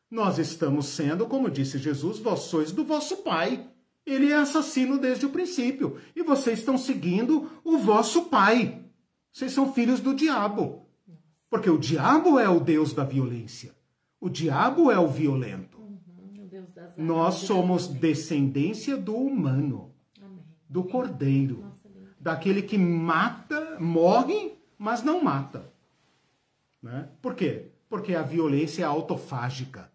nós estamos sendo, como disse Jesus, vós sois do vosso pai. Ele é assassino desde o princípio. E vocês estão seguindo o vosso pai. Vocês são filhos do diabo. Porque o diabo é o Deus da violência. O diabo é o violento. Nós somos descendência do humano, do cordeiro, daquele que mata, morre, mas não mata. Né? Por quê? Porque a violência é autofágica.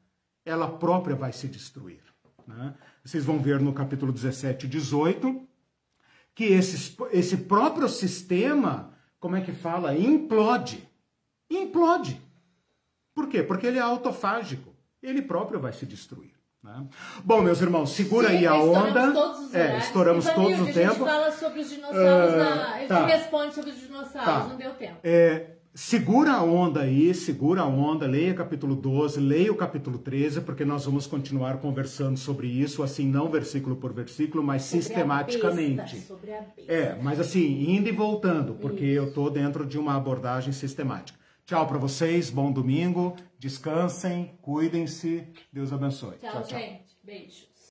Ela própria vai se destruir. Né? Vocês vão ver no capítulo 17 e 18 que esse, esse próprio sistema, como é que fala? Implode. Implode. Por quê? Porque ele é autofágico. Ele próprio vai se destruir. Né? Bom, meus irmãos, segura Sim, aí a onda. Todos os é, estouramos todos o tempo. A gente fala sobre os dinossauros, uh, na... a gente tá. responde sobre os dinossauros, tá. não deu tempo. É, segura a onda aí, segura a onda, leia capítulo 12, leia o capítulo 13, porque nós vamos continuar conversando sobre isso, assim, não versículo por versículo, mas sobre sistematicamente. A besta, sobre a besta. É, mas assim, indo e voltando, porque isso. eu estou dentro de uma abordagem sistemática. Tchau para vocês, bom domingo, descansem, cuidem-se, Deus abençoe. tchau, tchau. gente. Beijos.